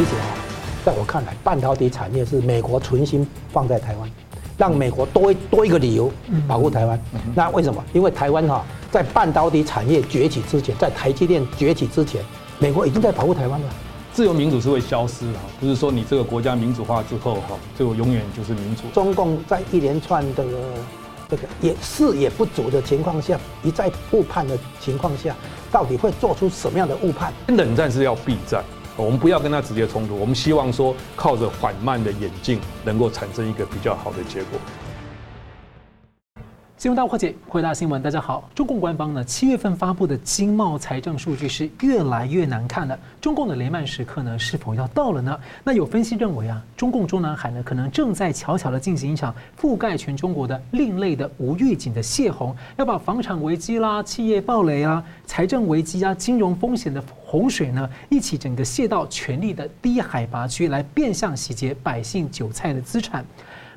其实啊，在我看来，半导体产业是美国存心放在台湾，让美国多多一个理由保护台湾。那为什么？因为台湾哈，在半导体产业崛起之前，在台积电崛起之前，美国已经在保护台湾了。自由民主是会消失的，不是说你这个国家民主化之后哈，就永远就是民主。中共在一连串的这个也视野不足的情况下，一再误判的情况下，到底会做出什么样的误判？冷战是要避战，我们不要跟他直接冲突，我们希望说靠着缓慢的演进，能够产生一个比较好的结果。新闻大破解，回答新闻，大家好。中共官方呢，七月份发布的经贸财政数据是越来越难看了。中共的雷曼时刻呢，是否要到了呢？那有分析认为啊，中共中南海呢，可能正在悄悄的进行一场覆盖全中国的另类的无预警的泄洪，要把房产危机啦、企业暴雷啊、财政危机啊、金融风险的洪水呢，一起整个泄到权力的低海拔区，来变相洗劫百姓韭菜的资产。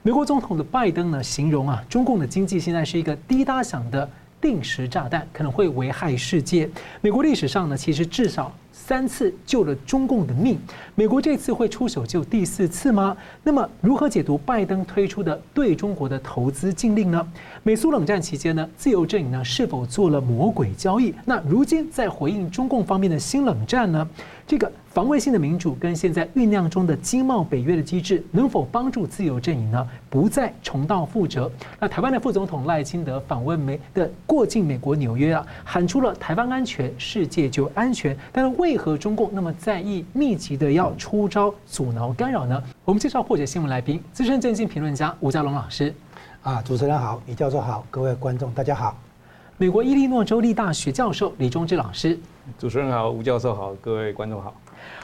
美国总统的拜登呢，形容啊，中共的经济现在是一个滴答响的定时炸弹，可能会危害世界。美国历史上呢，其实至少三次救了中共的命，美国这次会出手救第四次吗？那么如何解读拜登推出的对中国的投资禁令呢？美苏冷战期间呢，自由阵营呢是否做了魔鬼交易？那如今在回应中共方面的新冷战呢？这个防卫性的民主跟现在酝酿中的经贸北约的机制，能否帮助自由阵营呢不再重蹈覆辙？那台湾的副总统赖清德访问美的过境美国纽约啊，喊出了台湾安全，世界就安全。但是为何中共那么在意，密集的要出招阻挠干扰呢？我们介绍破解新闻来宾，资深政经评论家吴家龙老师。啊，主持人好，李教授好，各位观众大家好。美国伊利诺州立大学教授李忠志老师。主持人好，吴教授好，各位观众好。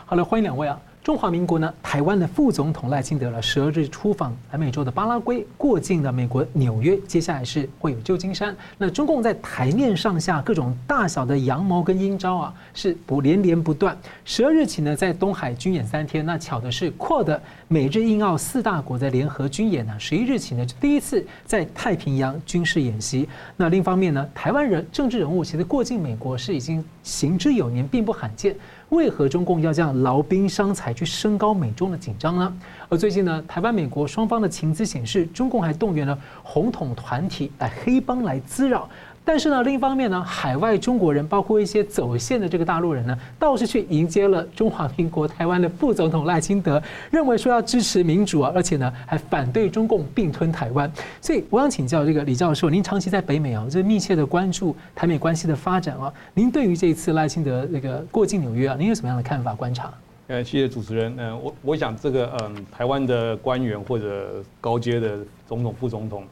好了，欢迎两位啊。中华民国呢，台湾的副总统赖清德了，十二日出访南美洲的巴拉圭，过境的美国纽约，接下来是会有旧金山。那中共在台面上下各种大小的阳谋跟阴招啊，是不连连不断。十二日起呢，在东海军演三天，那巧的是扩的美日印澳四大国的联合军演呢，十一日起呢，就第一次在太平洋军事演习。那另一方面呢，台湾人政治人物其实过境美国是已经行之有年，并不罕见。为何中共要这样劳兵伤财去升高美中的紧张呢？而最近呢，台湾、美国双方的情资显示，中共还动员了红统团体来黑帮来滋扰。但是呢，另一方面呢，海外中国人，包括一些走线的这个大陆人呢，倒是去迎接了中华民国台湾的副总统赖清德，认为说要支持民主啊，而且呢，还反对中共并吞台湾。所以，我想请教这个李教授，您长期在北美啊，这密切的关注台美关系的发展啊，您对于这一次赖清德这个过境纽约啊，您有什么样的看法观察？呃，谢谢主持人。嗯，我我想这个嗯，台湾的官员或者高阶的总统、副总统。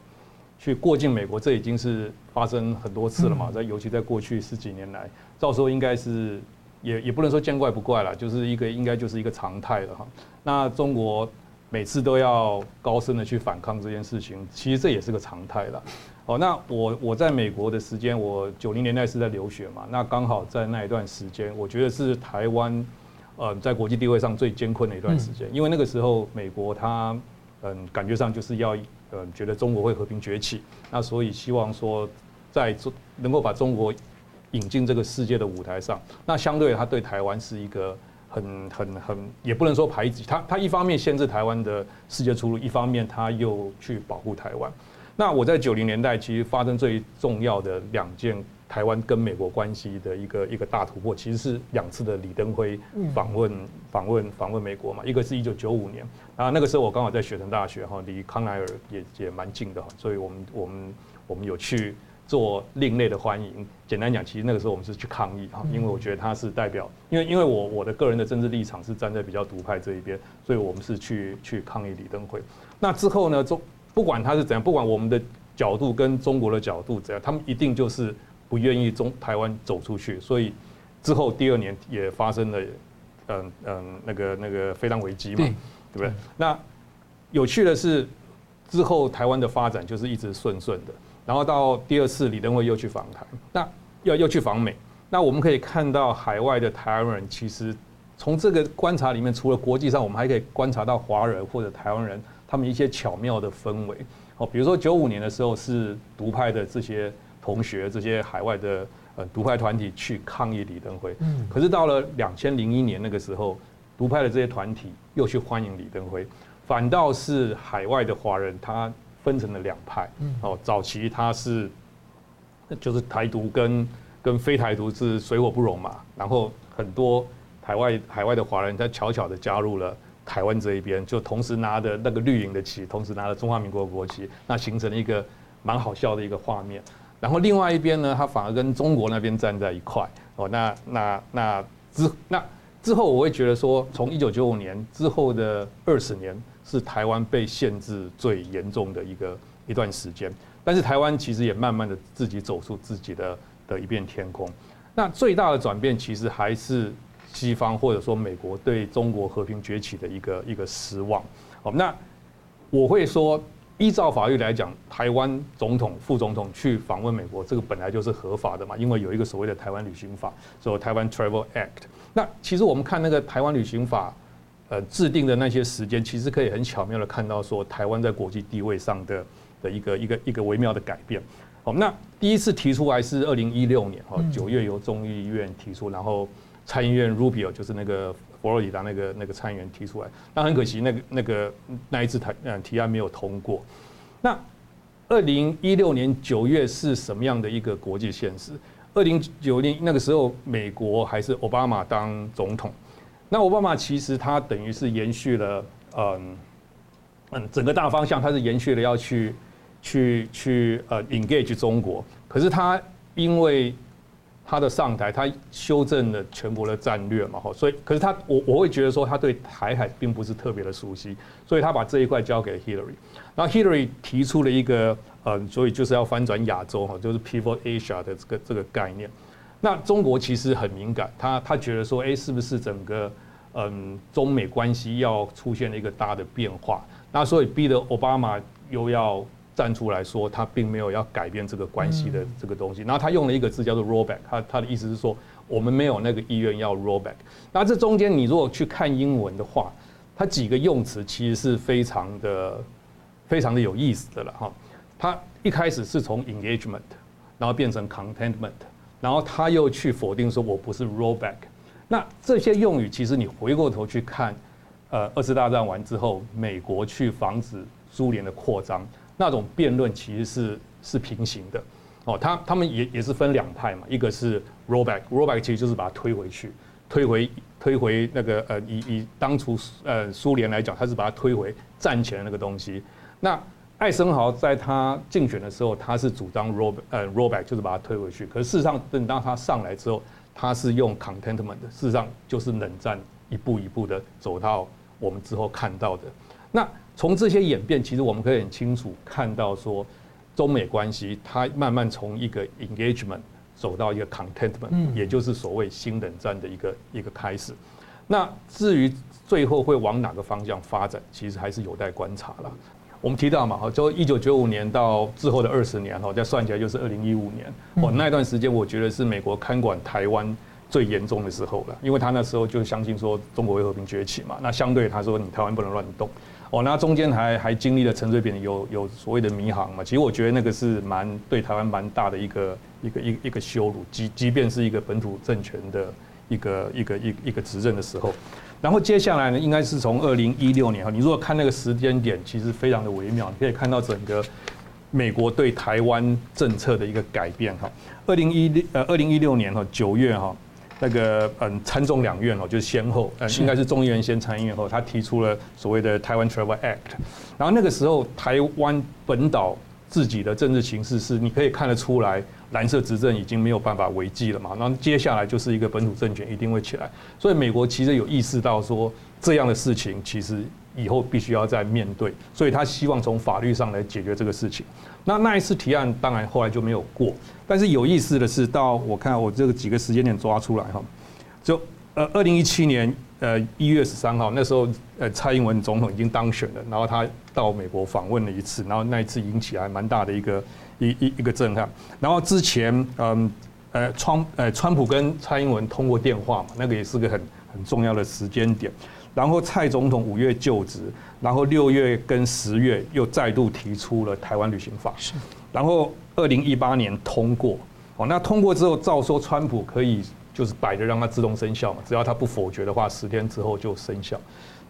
去过境美国，这已经是发生很多次了嘛，在尤其在过去十几年来，到时候应该是也也不能说见怪不怪了，就是一个应该就是一个常态了哈。那中国每次都要高声的去反抗这件事情，其实这也是个常态了。哦，那我我在美国的时间，我九零年代是在留学嘛，那刚好在那一段时间，我觉得是台湾呃在国际地位上最艰困的一段时间，因为那个时候美国它嗯感觉上就是要。嗯，觉得中国会和平崛起，那所以希望说，在中能够把中国引进这个世界的舞台上，那相对他对台湾是一个很很很，也不能说排挤，他他一方面限制台湾的世界出路，一方面他又去保护台湾。那我在九零年代其实发生最重要的两件。台湾跟美国关系的一个一个大突破，其实是两次的李登辉访问访问访问美国嘛。一个是一九九五年，啊，那个时候我刚好在雪城大学哈，离康奈尔也也蛮近的哈，所以我们我们我们有去做另类的欢迎。简单讲，其实那个时候我们是去抗议哈，因为我觉得他是代表，因为因为我我的个人的政治立场是站在比较独派这一边，所以我们是去去抗议李登辉。那之后呢，中不管他是怎样，不管我们的角度跟中国的角度怎样，他们一定就是。不愿意中台湾走出去，所以之后第二年也发生了，嗯嗯，那个那个非常危机嘛，对不对？那有趣的是，之后台湾的发展就是一直顺顺的，然后到第二次李登辉又去访台，那又又去访美，那我们可以看到海外的台湾人，其实从这个观察里面，除了国际上，我们还可以观察到华人或者台湾人他们一些巧妙的氛围。哦，比如说九五年的时候是独派的这些。同学这些海外的呃独派团体去抗议李登辉，嗯可是到了两千零一年那个时候，独派的这些团体又去欢迎李登辉，反倒是海外的华人他分成了两派。哦，早期他是就是台独跟跟非台独是水火不容嘛，然后很多海外海外的华人他悄悄的加入了台湾这一边，就同时拿着那个绿营的旗，同时拿着中华民国国旗，那形成了一个蛮好笑的一个画面。然后另外一边呢，他反而跟中国那边站在一块。哦，那那那之那之后，我会觉得说，从一九九五年之后的二十年，是台湾被限制最严重的一个一段时间。但是台湾其实也慢慢的自己走出自己的的一片天空。那最大的转变，其实还是西方或者说美国对中国和平崛起的一个一个失望。好，那我会说。依照法律来讲，台湾总统、副总统去访问美国，这个本来就是合法的嘛，因为有一个所谓的台湾旅行法，所以台湾 Travel Act。那其实我们看那个台湾旅行法，呃，制定的那些时间，其实可以很巧妙的看到说，台湾在国际地位上的的一个一个一个微妙的改变。好，那第一次提出来是二零一六年哈，九月由众议院提出，然后参议院 Rubio 就是那个。佛罗里达那个那个参议员提出来，那很可惜，那个那个那一次台嗯提案没有通过。那二零一六年九月是什么样的一个国际现实？二零九年那个时候，美国还是奥巴马当总统。那奥巴马其实他等于是延续了嗯嗯整个大方向，他是延续了要去去去呃 engage 中国，可是他因为他的上台，他修正了全国的战略嘛，哈，所以可是他我我会觉得说他对台海并不是特别的熟悉，所以他把这一块交给 Hillary，然后 Hillary 提出了一个呃，所以就是要翻转亚洲哈，就是 Pivot Asia 的这个这个概念。那中国其实很敏感，他他觉得说，哎，是不是整个嗯中美关系要出现了一个大的变化？那所以逼得奥巴马又要。站出来说，他并没有要改变这个关系的这个东西。然后他用了一个字叫做 rollback，他他的意思是说，我们没有那个意愿要 rollback。那这中间你如果去看英文的话，它几个用词其实是非常的非常的有意思的了哈。他一开始是从 engagement，然后变成 contentment，然后他又去否定说我不是 rollback。那这些用语其实你回过头去看，呃，二次大战完之后，美国去防止苏联的扩张。那种辩论其实是是平行的，哦，他他们也也是分两派嘛，一个是 rollback，rollback 其实就是把它推回去，推回推回那个呃以以当初呃苏联来讲，他是把它推回战前的那个东西。那艾森豪在他竞选的时候，他是主张 roll 呃 rollback 就是把它推回去，可是事实上等到他上来之后，他是用 contentment 的，事实上就是冷战一步一步的走到我们之后看到的那。从这些演变，其实我们可以很清楚看到，说中美关系它慢慢从一个 engagement 走到一个 contentment，也就是所谓新冷战的一个一个开始。那至于最后会往哪个方向发展，其实还是有待观察了。我们提到嘛，哈，就一九九五年到之后的二十年，哈，再算起来就是二零一五年。哦，那段时间我觉得是美国看管台湾最严重的时候了，因为他那时候就相信说中国会和平崛起嘛，那相对他说你台湾不能乱动。哦，那中间还还经历了陈水扁有有所谓的迷航嘛？其实我觉得那个是蛮对台湾蛮大的一个一个一个一个羞辱，即即便是一个本土政权的一个一个一一个执政的时候。然后接下来呢，应该是从二零一六年哈，你如果看那个时间点，其实非常的微妙，你可以看到整个美国对台湾政策的一个改变哈。二零一六呃二零一六年哈九月哈。那个嗯，参众两院哦，就是先后，嗯，应该是众议院先，参议院后，他提出了所谓的台湾 Travel Act，然后那个时候台湾本岛自己的政治形势是，你可以看得出来，蓝色执政已经没有办法维系了嘛，然后接下来就是一个本土政权一定会起来，所以美国其实有意识到说这样的事情其实以后必须要再面对，所以他希望从法律上来解决这个事情。那那一次提案当然后来就没有过，但是有意思的是，到我看我这个几个时间点抓出来哈，就呃二零一七年呃一月十三号那时候呃蔡英文总统已经当选了，然后他到美国访问了一次，然后那一次引起还蛮大的一个一一一个震撼。然后之前嗯呃川呃川普跟蔡英文通过电话嘛，那个也是个很很重要的时间点。然后蔡总统五月就职，然后六月跟十月又再度提出了台湾旅行法，是。然后二零一八年通过，哦，那通过之后照说川普可以就是摆着让它自动生效嘛，只要他不否决的话，十天之后就生效。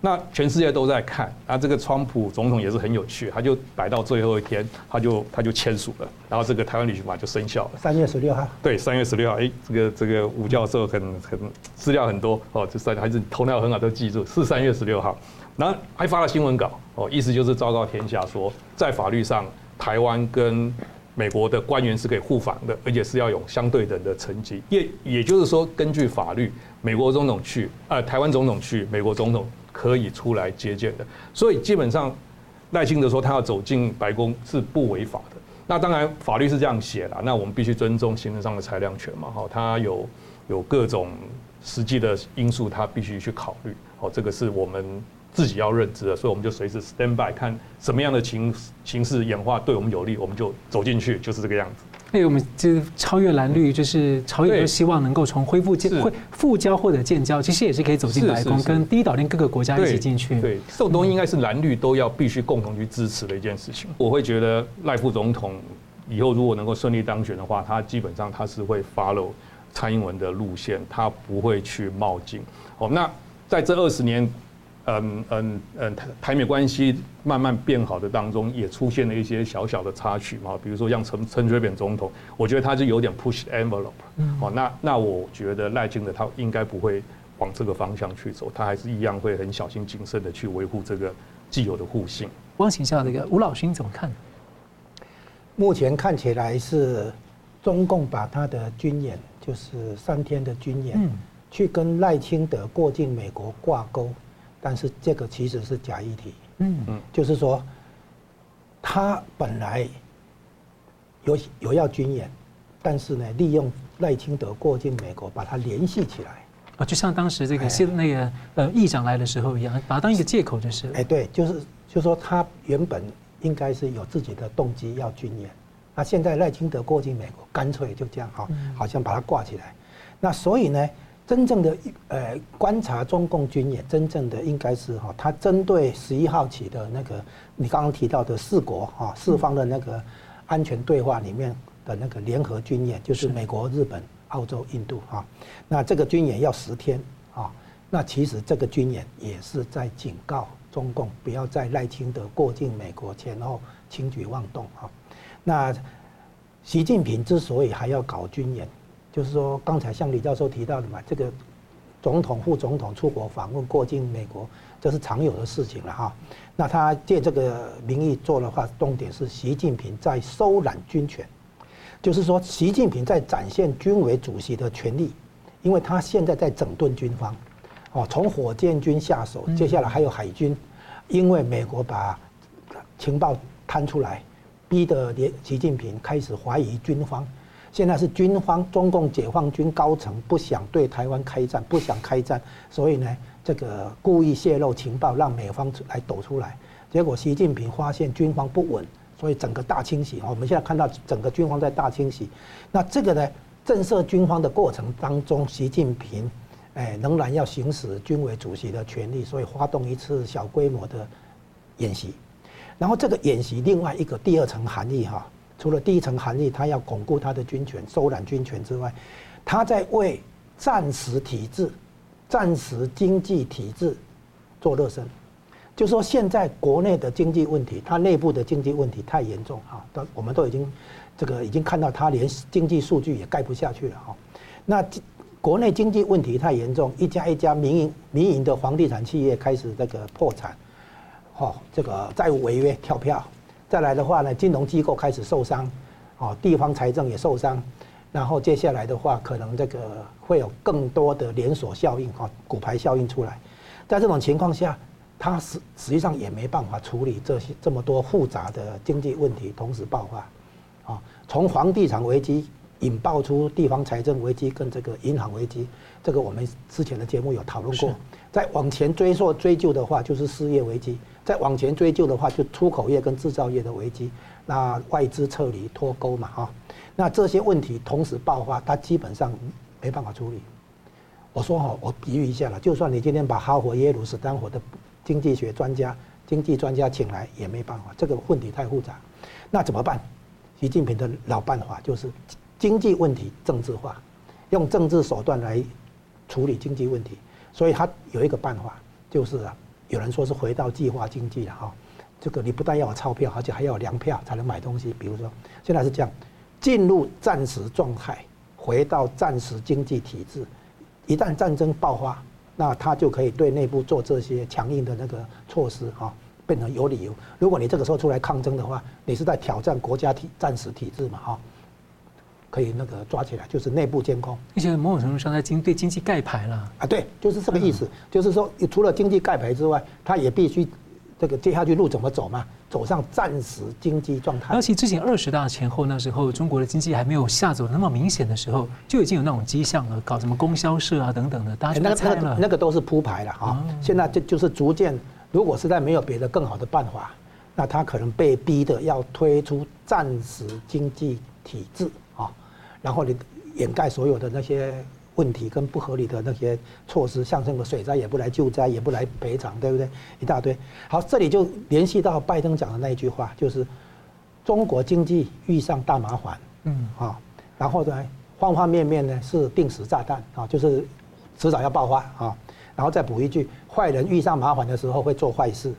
那全世界都在看，那这个川普总统也是很有趣，他就摆到最后一天，他就他就签署了，然后这个台湾旅行法就生效了。三月十六号。对，三月十六号，哎，这个这个吴教授很很资料很多哦，这三还是头脑很好，都记住是三月十六号，然后还发了新闻稿哦，意思就是昭告天下说，在法律上台湾跟美国的官员是可以互访的，而且是要有相对等的层级，也也就是说，根据法律，美国总统去，呃，台湾总统去，美国总统。可以出来接见的，所以基本上赖清德说他要走进白宫是不违法的。那当然法律是这样写的，那我们必须尊重行政上的裁量权嘛。哈，他有有各种实际的因素，他必须去考虑。哦，这个是我们自己要认知的，所以我们就随时 stand by，看什么样的情形势演化对我们有利，我们就走进去，就是这个样子。那我们就超越蓝绿，就是朝野都希望能够从恢复建、恢复交或者建交，其实也是可以走进白宫，跟第一岛链各个国家一起进去。对，这种东西应该是蓝绿都要必须共同去支持的一件事情。我会觉得赖副总统以后如果能够顺利当选的话，他基本上他是会 follow 蔡英文的路线，他不会去冒进。哦，那在这二十年。嗯嗯嗯，台台美关系慢慢变好的当中，也出现了一些小小的插曲嘛，比如说像陈陈水扁总统，我觉得他就有点 push envelope，哦，那那我觉得赖清德他应该不会往这个方向去走，他还是一样会很小心谨慎的去维护这个既有的互信。我请教这个吴老师你怎么看？目前看起来是中共把他的军演，就是三天的军演，去跟赖清德过境美国挂钩。但是这个其实是假议题，嗯。嗯，就是说，他本来有有要军演，但是呢，利用赖清德过境美国，把它联系起来，啊，就像当时这个现那个呃议长来的时候一样，把它当一个借口就是。哎，对，就是就是说他原本应该是有自己的动机要军演，那现在赖清德过境美国，干脆就这样哈，好像把它挂起来，那所以呢。真正的呃观察中共军演，真正的应该是哈，他针对十一号起的那个你刚刚提到的四国哈四方的那个安全对话里面的那个联合军演，就是美国、日本、澳洲、印度哈。那这个军演要十天啊，那其实这个军演也是在警告中共不要在赖清德过境美国前后轻举妄动哈。那习近平之所以还要搞军演，就是说，刚才像李教授提到的嘛，这个总统、副总统出国访问、过境美国，这是常有的事情了哈。那他借这个名义做的话，重点是习近平在收揽军权，就是说，习近平在展现军委主席的权力，因为他现在在整顿军方，哦，从火箭军下手，接下来还有海军，因为美国把情报摊出来，逼得连习近平开始怀疑军方。现在是军方，中共解放军高层不想对台湾开战，不想开战，所以呢，这个故意泄露情报，让美方来抖出来。结果习近平发现军方不稳，所以整个大清洗。我们现在看到整个军方在大清洗。那这个呢，震慑军方的过程当中，习近平，哎，仍然要行使军委主席的权利，所以发动一次小规模的演习。然后这个演习另外一个第二层含义哈。除了第一层含义，他要巩固他的军权、收揽军权之外，他在为战时体制、战时经济体制做热身。就说现在国内的经济问题，他内部的经济问题太严重啊，都我们都已经这个已经看到他连经济数据也盖不下去了哈。那国内经济问题太严重，一家一家民营民营的房地产企业开始这个破产，哈，这个债务违约跳票。再来的话呢，金融机构开始受伤，哦，地方财政也受伤，然后接下来的话，可能这个会有更多的连锁效应，哈，骨牌效应出来。在这种情况下，它实实际上也没办法处理这些这么多复杂的经济问题同时爆发，啊，从房地产危机引爆出地方财政危机跟这个银行危机，这个我们之前的节目有讨论过。再往前追溯追究的话，就是失业危机。再往前追究的话，就出口业跟制造业的危机，那外资撤离脱钩嘛，哈，那这些问题同时爆发，它基本上没办法处理。我说哈，我比喻一下了，就算你今天把哈佛、耶鲁、斯坦福的经济学专家、经济专家请来，也没办法，这个问题太复杂。那怎么办？习近平的老办法就是经济问题政治化，用政治手段来处理经济问题，所以他有一个办法，就是啊，有人说是回到计划经济了哈。这个你不但要有钞票，而且还要有粮票才能买东西。比如说，现在是这样，进入战时状态，回到战时经济体制，一旦战争爆发，那他就可以对内部做这些强硬的那个措施哈，变成有理由。如果你这个时候出来抗争的话，你是在挑战国家体战时体制嘛哈，可以那个抓起来，就是内部监控。而且某种程度上在经对经济盖牌了啊，对，就是这个意思，嗯、就是说除了经济盖牌之外，他也必须。这个接下去路怎么走嘛？走上战时经济状态。而且之前二十大前后那时候，中国的经济还没有下走那么明显的时候，就已经有那种迹象了，搞什么供销社啊等等的，大家就猜了。那个那个都是铺排了啊。现在就就是逐渐，如果实在没有别的更好的办法，那他可能被逼的要推出暂时经济体制啊，然后你掩盖所有的那些。问题跟不合理的那些措施，像这个水灾也不来救灾，也不来赔偿，对不对？一大堆。好，这里就联系到拜登讲的那一句话，就是中国经济遇上大麻烦，嗯啊，然后呢，方方面面呢是定时炸弹啊，就是迟早要爆发啊。然后再补一句，坏人遇上麻烦的时候会做坏事。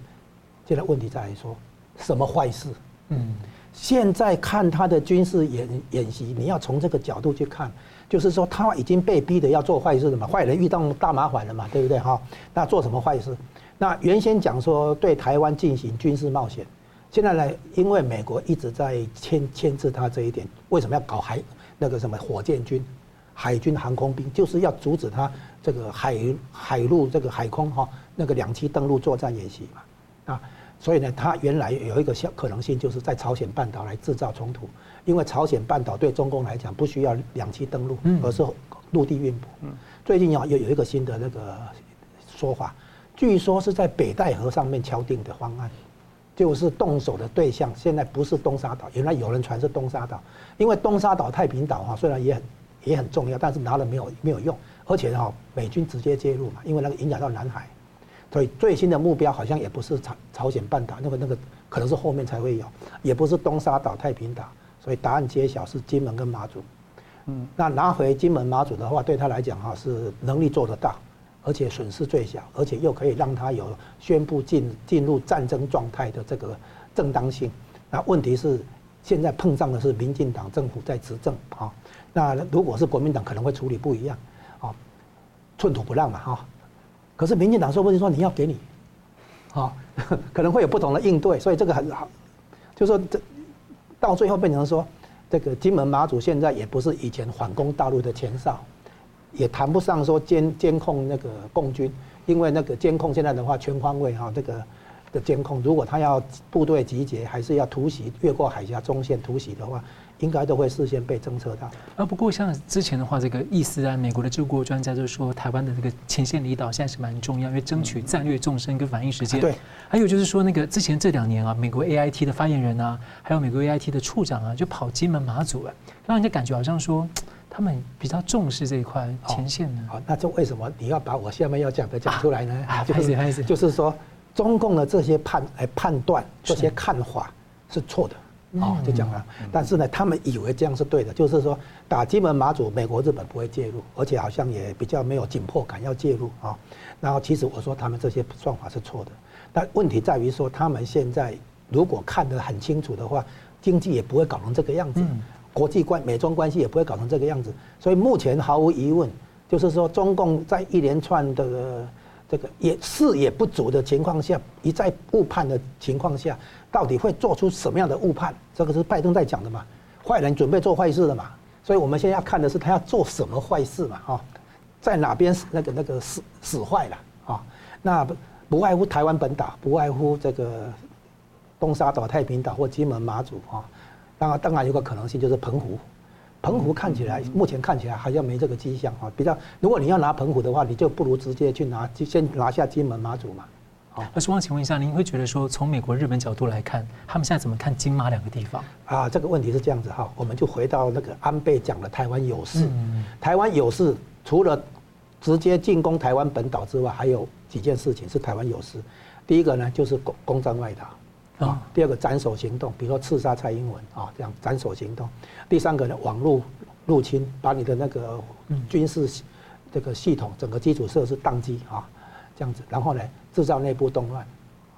现在问题在于说，什么坏事？嗯，现在看他的军事演演习，你要从这个角度去看。就是说，他已经被逼的要做坏事了嘛，坏人遇到大麻烦了嘛，对不对哈？那做什么坏事？那原先讲说对台湾进行军事冒险，现在呢，因为美国一直在牵牵制他这一点，为什么要搞海那个什么火箭军、海军航空兵，就是要阻止他这个海海陆这个海空哈那个两栖登陆作战演习嘛，啊，所以呢，他原来有一个小可能性，就是在朝鲜半岛来制造冲突。因为朝鲜半岛对中共来讲不需要两栖登陆，而是陆地运补。最近啊有有一个新的那个说法，据说是在北戴河上面敲定的方案，就是动手的对象现在不是东沙岛，原来有人传是东沙岛，因为东沙岛太平岛哈虽然也很也很重要，但是拿了没有没有用，而且哈美军直接介入嘛，因为那个影响到南海，所以最新的目标好像也不是朝朝鲜半岛，那个那个可能是后面才会有，也不是东沙岛太平岛。所以答案揭晓是金门跟马祖，嗯，那拿回金门马祖的话，对他来讲哈是能力做得到，而且损失最小，而且又可以让他有宣布进进入战争状态的这个正当性。那问题是现在碰上的是民进党政府在执政啊，那如果是国民党可能会处理不一样啊，寸土不让嘛哈。可是民进党说不定说你要给你，啊，可能会有不同的应对，所以这个很好，就说这。到最后变成说，这个金门马祖现在也不是以前反攻大陆的前哨，也谈不上说监 监控那个共军，因为那个监控现在的话全方位哈，这个的监控，如果他要部队集结，还是要突袭越过海峡中线突袭的话。应该都会事先被侦测到。啊，不过像之前的话，这个意思啊，美国的治国专家就说，台湾的这个前线离岛现在是蛮重要，因为争取战略纵深跟反应时间。对。还有就是说，那个之前这两年啊，美国 AIT 的发言人啊，还有美国 AIT 的处长啊，就跑金门马祖了，让人家感觉好像说他们比较重视这一块前线呢。好，那这为什么你要把我下面要讲的讲出来呢？啊，就 是就是说，中共的这些判来判断这些看法是错的。哦，就讲了，但是呢，他们以为这样是对的，就是说打金门马祖，美国日本不会介入，而且好像也比较没有紧迫感要介入啊。然后其实我说他们这些算法是错的，但问题在于说他们现在如果看得很清楚的话，经济也不会搞成这个样子，国际关美中关系也不会搞成这个样子。所以目前毫无疑问，就是说中共在一连串的这个也视野不足的情况下，一再误判的情况下。到底会做出什么样的误判？这个是拜登在讲的嘛？坏人准备做坏事的嘛？所以我们现在要看的是他要做什么坏事嘛？哈，在哪边那个那个使使坏了啊？那不不外乎台湾本岛，不外乎这个东沙岛、太平岛或金门、马祖啊。当然，当然有个可能性就是澎湖。澎湖看起来目前看起来好像没这个迹象啊。比较，如果你要拿澎湖的话，你就不如直接去拿，就先拿下金门、马祖嘛。好那希望请问一下，您会觉得说，从美国、日本角度来看，他们现在怎么看金马两个地方？啊，这个问题是这样子哈，我们就回到那个安倍讲的台湾有事。嗯、台湾有事，除了直接进攻台湾本岛之外，还有几件事情是台湾有事。第一个呢，就是攻攻占外岛啊；第二个斩首行动，比如说刺杀蔡英文啊，这样斩首行动；第三个呢，网络入侵，把你的那个军事这个系统整个基础设施宕机啊，这样子，然后呢制造内部动乱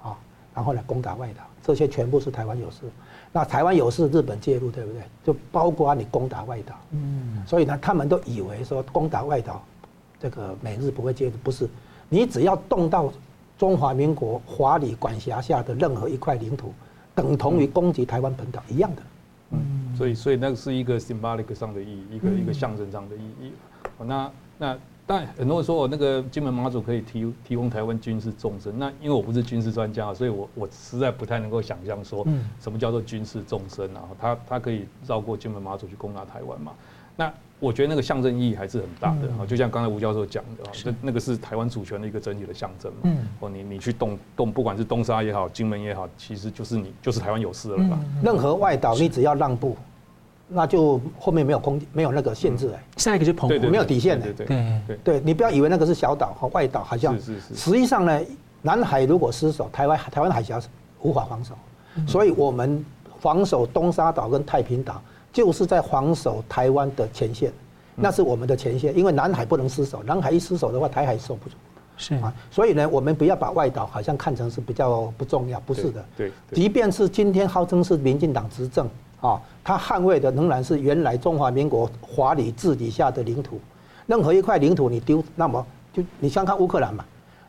啊，然后呢攻打外岛，这些全部是台湾有事。那台湾有事，日本介入，对不对？就包括你攻打外岛，嗯，所以呢，他们都以为说攻打外岛，这个美日不会介入，不是，你只要动到中华民国华理管辖下的任何一块领土，等同于攻击台湾本岛一样的，嗯，所以所以那个是一个 symbolic 上的意义，一个一个象征上的意义，那那。但很多人说我那个金门马祖可以提提供台湾军事纵深，那因为我不是军事专家，所以我我实在不太能够想象说，什么叫做军事纵深啊？他他可以绕过金门马祖去攻打台湾嘛？那我觉得那个象征意义还是很大的，就像刚才吴教授讲的，那那个是台湾主权的一个整体的象征嘛。哦，你你去动动，不管是东沙也好，金门也好，其实就是你就是台湾有事了吧？任何外岛你只要让步。那就后面没有空没有那个限制哎，下一个就澎湖。没有底线的，对对对。对，你不要以为那个是小岛和外岛，好像是是是。实际上呢，南海如果失守，台湾台湾海峡是无法防守，所以我们防守东沙岛跟太平岛，就是在防守台湾的前线，那是我们的前线，因为南海不能失守，南海一失守的话，台海守不住。是啊，所以呢，我们不要把外岛好像看成是比较不重要，不是的。对，即便是今天号称是民进党执政。啊，他捍卫的仍然是原来中华民国华理治理下的领土。任何一块领土你丢，那么就你先看乌克兰嘛？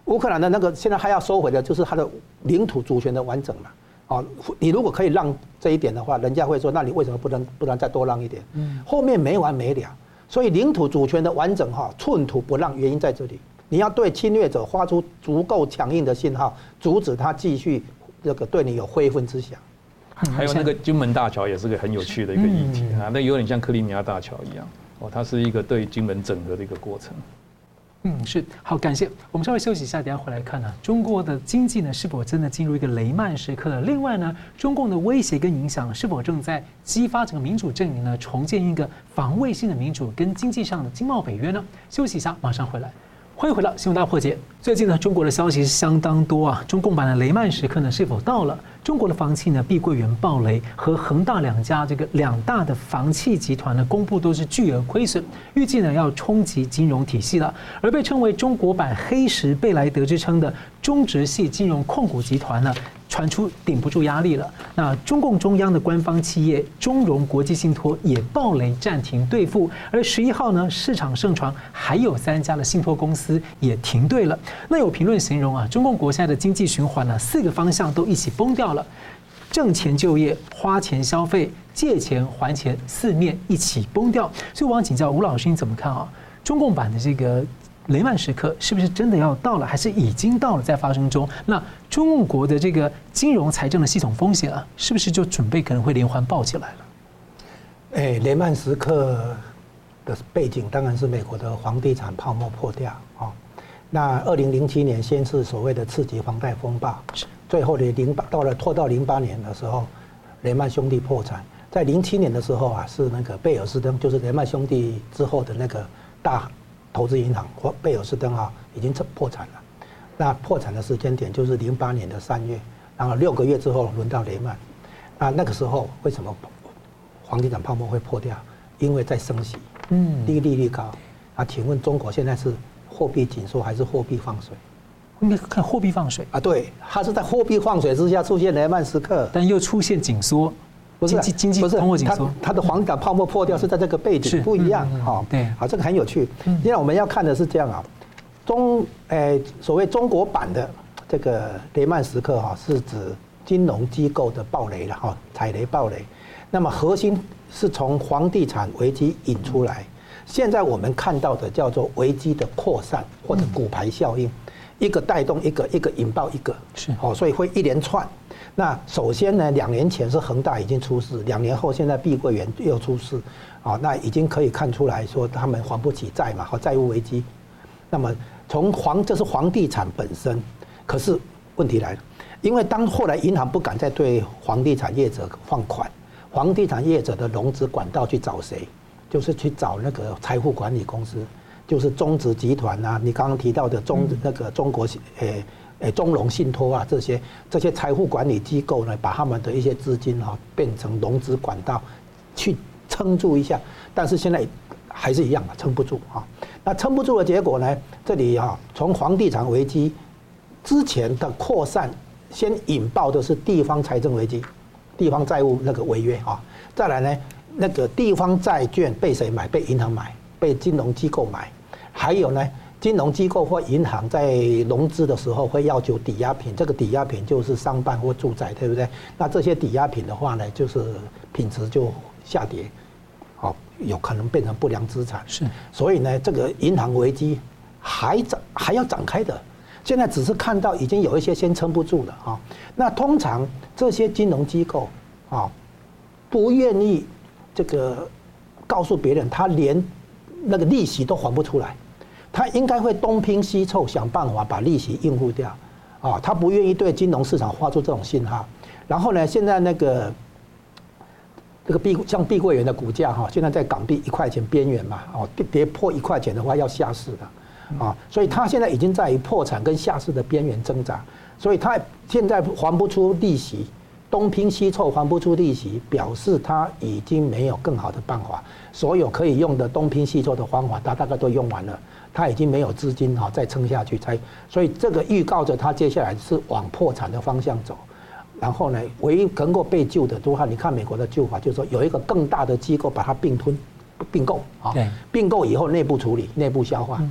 乌克兰的那个现在还要收回的，就是它的领土主权的完整嘛。啊，你如果可以让这一点的话，人家会说，那你为什么不能不能再多让一点？嗯，后面没完没了。所以领土主权的完整哈，寸土不让，原因在这里。你要对侵略者发出足够强硬的信号，阻止他继续这个对你有非分之想。还有那个金门大桥也是个很有趣的一个议题啊，那有点像克里米亚大桥一样哦，它是一个对金门整合的一个过程。嗯，是好，感谢。我们稍微休息一下，等下回来看呢，中国的经济呢是否真的进入一个雷曼时刻了？另外呢，中共的威胁跟影响是否正在激发整个民主阵营呢重建一个防卫性的民主跟经济上的经贸北约呢？休息一下，马上回来。欢迎回到新闻大破解。最近呢，中国的消息是相当多啊。中共版的雷曼时刻呢，是否到了？中国的房企呢，碧桂园暴雷和恒大两家这个两大的房企集团呢，公布都是巨额亏损，预计呢要冲击金融体系了。而被称为中国版黑石贝莱德之称的中植系金融控股集团呢，传出顶不住压力了。那中共中央的官方企业中融国际信托也暴雷暂停兑付，而十一号呢，市场盛传还有三家的信托公司也停兑了。那有评论形容啊，中共国家的经济循环呢，四个方向都一起崩掉了：挣钱就业、花钱消费、借钱还钱，四面一起崩掉。所以我想请教吴老师，你怎么看啊？中共版的这个？雷曼时刻是不是真的要到了，还是已经到了，在发生中？那中国的这个金融财政的系统风险啊，是不是就准备可能会连环爆起来了？哎，雷曼时刻的背景当然是美国的房地产泡沫破掉啊。那二零零七年先是所谓的次级房贷风暴，最后的零八到了拖到零八年的时候，雷曼兄弟破产。在零七年的时候啊，是那个贝尔斯登，就是雷曼兄弟之后的那个大。投资银行或贝尔斯登哈已经破产了，那破产的时间点就是零八年的三月，然后六个月之后轮到雷曼，那那个时候为什么房地产泡沫会破掉？因为在升息，嗯，低利率高。啊，请问中国现在是货币紧缩还是货币放水？应该看货币放水啊，对，它是在货币放水之下出现雷曼时刻，但又出现紧缩。不是经济不是通货紧缩，它的房地产泡沫破掉是在这个背景不一样哈。对，好，这个很有趣。因为我们要看的是这样啊，中诶所谓中国版的这个雷曼时刻哈，是指金融机构的暴雷了哈，踩雷暴雷。那么核心是从房地产危机引出来，现在我们看到的叫做危机的扩散或者骨牌效应，一个带动一个，一个引爆一个，是哦，所以会一连串。那首先呢，两年前是恒大已经出事，两年后现在碧桂园又出事，啊，那已经可以看出来说他们还不起债嘛，和债务危机。那么从房这是房地产本身，可是问题来了，因为当后来银行不敢再对房地产业者放款，房地产业者的融资管道去找谁？就是去找那个财富管理公司，就是中植集团啊，你刚刚提到的中那个中国诶。诶，中融信托啊，这些这些财富管理机构呢，把他们的一些资金啊变成融资管道，去撑住一下，但是现在还是一样的，撑不住啊。那撑不住的结果呢？这里啊，从房地产危机之前的扩散，先引爆的是地方财政危机，地方债务那个违约啊。再来呢，那个地方债券被谁买？被银行买，被金融机构买。还有呢，金融机构或银行在融资的时候会要求抵押品，这个抵押品就是商办或住宅，对不对？那这些抵押品的话呢，就是品质就下跌。哦有可能变成不良资产，是，所以呢，这个银行危机还展还要展开的，现在只是看到已经有一些先撑不住了啊。那通常这些金融机构啊，不愿意这个告诉别人，他连那个利息都还不出来，他应该会东拼西凑想办法把利息应付掉啊，他不愿意对金融市场发出这种信号。然后呢，现在那个。这个碧像碧桂园的股价哈，现在在港币一块钱边缘嘛，哦，跌破一块钱的话要下市的，啊，所以它现在已经在于破产跟下市的边缘挣扎，所以它现在还不出利息，东拼西凑还不出利息，表示它已经没有更好的办法，所有可以用的东拼西凑的方法，它大概都用完了，它已经没有资金哈再撑下去，才所以这个预告着它接下来是往破产的方向走。然后呢，唯一能够被救的，的话，你看美国的救法，就是说有一个更大的机构把它并吞、并购啊，并购以后内部处理、内部消化。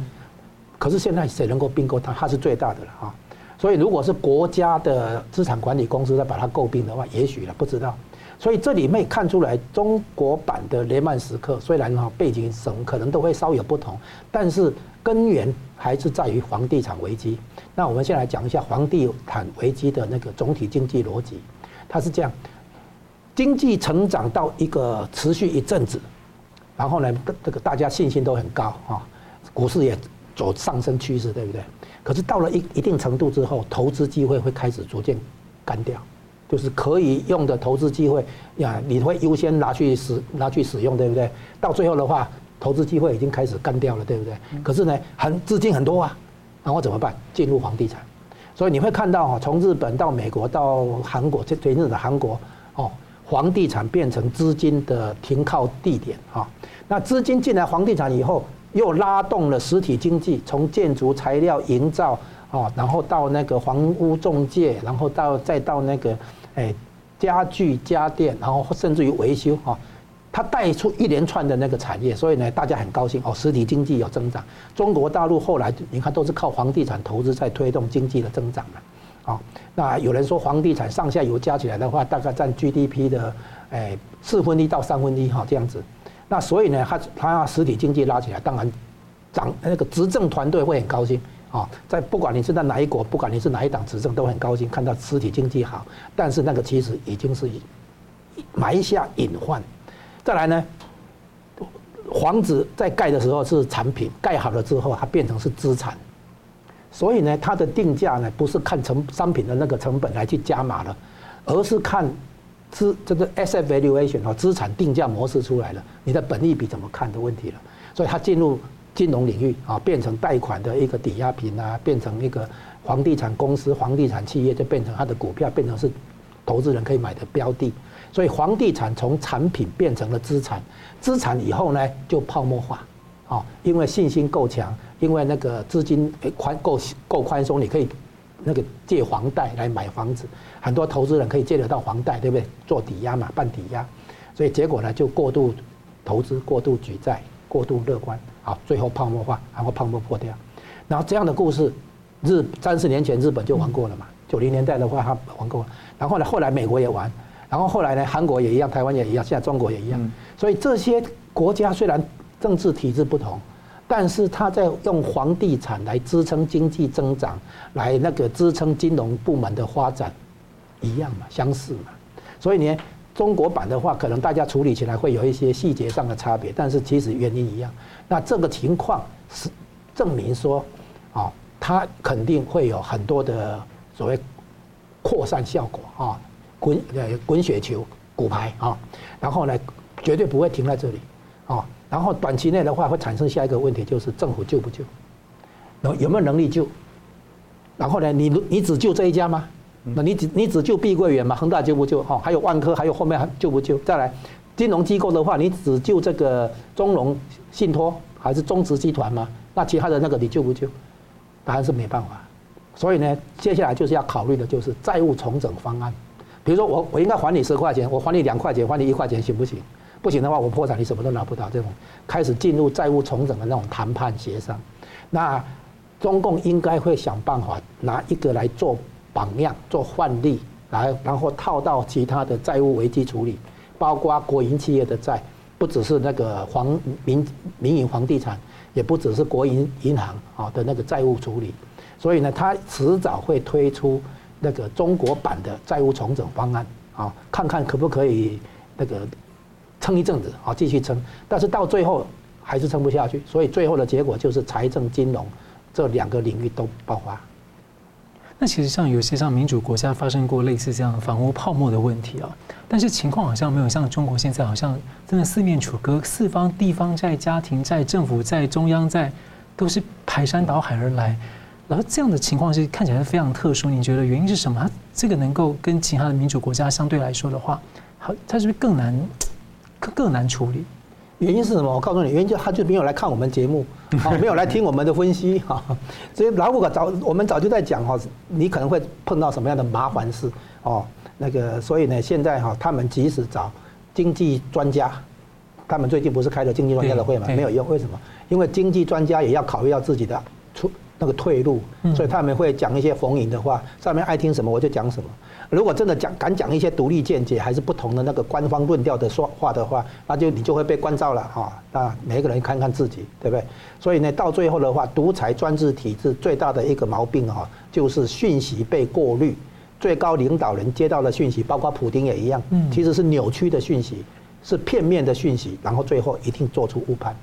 可是现在谁能够并购它？它是最大的了啊。所以如果是国家的资产管理公司在把它购并的话，也许了，不知道。所以这里面看出来，中国版的雷曼时刻虽然哈背景什么可能都会稍有不同，但是根源还是在于房地产危机。那我们先来讲一下房地产危机的那个总体经济逻辑，它是这样：经济成长到一个持续一阵子，然后呢，这个大家信心都很高啊，股市也走上升趋势，对不对？可是到了一一定程度之后，投资机会会开始逐渐干掉，就是可以用的投资机会呀，你会优先拿去使拿去使用，对不对？到最后的话，投资机会已经开始干掉了，对不对？可是呢，很资金很多啊。然后怎么办？进入房地产，所以你会看到哈，从日本到美国到韩国，这最近的韩国哦，房地产变成资金的停靠地点哈。那资金进来房地产以后，又拉动了实体经济，从建筑材料营造啊，然后到那个房屋中介，然后到再到那个哎家具家电，然后甚至于维修哈。它带出一连串的那个产业，所以呢，大家很高兴哦，实体经济有增长。中国大陆后来你看都是靠房地产投资在推动经济的增长的，啊，那有人说房地产上下游加起来的话，大概占 GDP 的哎四分一到三分一哈这样子。那所以呢，它它实体经济拉起来，当然长那个执政团队会很高兴啊，在不管你是在哪一国，不管你是哪一党执政，都很高兴看到实体经济好。但是那个其实已经是埋下隐患。再来呢，房子在盖的时候是产品，盖好了之后它变成是资产，所以呢，它的定价呢不是看成商品的那个成本来去加码了，而是看资这个 asset valuation 和资产定价模式出来了，你的本利比怎么看的问题了，所以它进入金融领域啊，变成贷款的一个抵押品啊，变成一个房地产公司、房地产企业就变成它的股票，变成是投资人可以买的标的。所以房地产从产品变成了资产，资产以后呢就泡沫化，啊，因为信心够强，因为那个资金宽够够宽松，你可以那个借房贷来买房子，很多投资人可以借得到房贷，对不对？做抵押嘛，办抵押，所以结果呢就过度投资、过度举债、过度乐观，好，最后泡沫化，然后泡沫破掉。然后这样的故事，日三十年前日本就玩过了嘛，九零年代的话他玩过了，然后呢后来美国也玩。然后后来呢，韩国也一样，台湾也一样，现在中国也一样。所以这些国家虽然政治体制不同，但是他在用房地产来支撑经济增长，来那个支撑金融部门的发展，一样嘛，相似嘛。所以呢，中国版的话，可能大家处理起来会有一些细节上的差别，但是其实原因一样。那这个情况是证明说，啊，它肯定会有很多的所谓扩散效果啊。滚呃滚雪球骨牌啊，然后呢，绝对不会停在这里啊。然后短期内的话，会产生下一个问题，就是政府救不救？有有没有能力救？然后呢，你你只救这一家吗？那你只你只救碧桂园吗？恒大救不救？哈，还有万科，还有后面还救不救？再来，金融机构的话，你只救这个中融信托还是中植集团吗？那其他的那个你救不救？答案是没办法。所以呢，接下来就是要考虑的就是债务重整方案。比如说我我应该还你十块钱，我还你两块钱，还你一块钱行不行？不行的话，我破产，你什么都拿不到。这种开始进入债务重整的那种谈判协商，那中共应该会想办法拿一个来做榜样、做范例，来然后套到其他的债务危机处理，包括国营企业的债，不只是那个房民民营房地产，也不只是国营银行啊的那个债务处理。所以呢，他迟早会推出那个中国版的债务重整方案啊，看看可不可以那个。撑一阵子啊，继续撑，但是到最后还是撑不下去，所以最后的结果就是财政、金融这两个领域都爆发。那其实像有些像民主国家发生过类似这样房屋泡沫的问题啊，但是情况好像没有像中国现在好像真的四面楚歌，四方地方债、家庭债、政府债、中央债都是排山倒海而来，然后这样的情况是看起来非常特殊。你觉得原因是什么？这个能够跟其他的民主国家相对来说的话，好，它是不是更难？更更难处理，原因是什么？我告诉你，原因就他就没有来看我们节目，好，没有来听我们的分析，哈。所以老虎早我们早就在讲哈，你可能会碰到什么样的麻烦事哦。那个，所以呢，现在哈，他们即使找经济专家，他们最近不是开了经济专家的会吗？没有用，为什么？因为经济专家也要考虑到自己的出那个退路，所以他们会讲一些逢迎的话，上面爱听什么我就讲什么。如果真的讲敢讲一些独立见解，还是不同的那个官方论调的说话的话，那就你就会被关照了哈。那每个人看看自己，对不对？所以呢，到最后的话，独裁专制体制最大的一个毛病哈，就是讯息被过滤，最高领导人接到的讯息，包括普丁也一样，其实是扭曲的讯息，是片面的讯息，然后最后一定做出误判。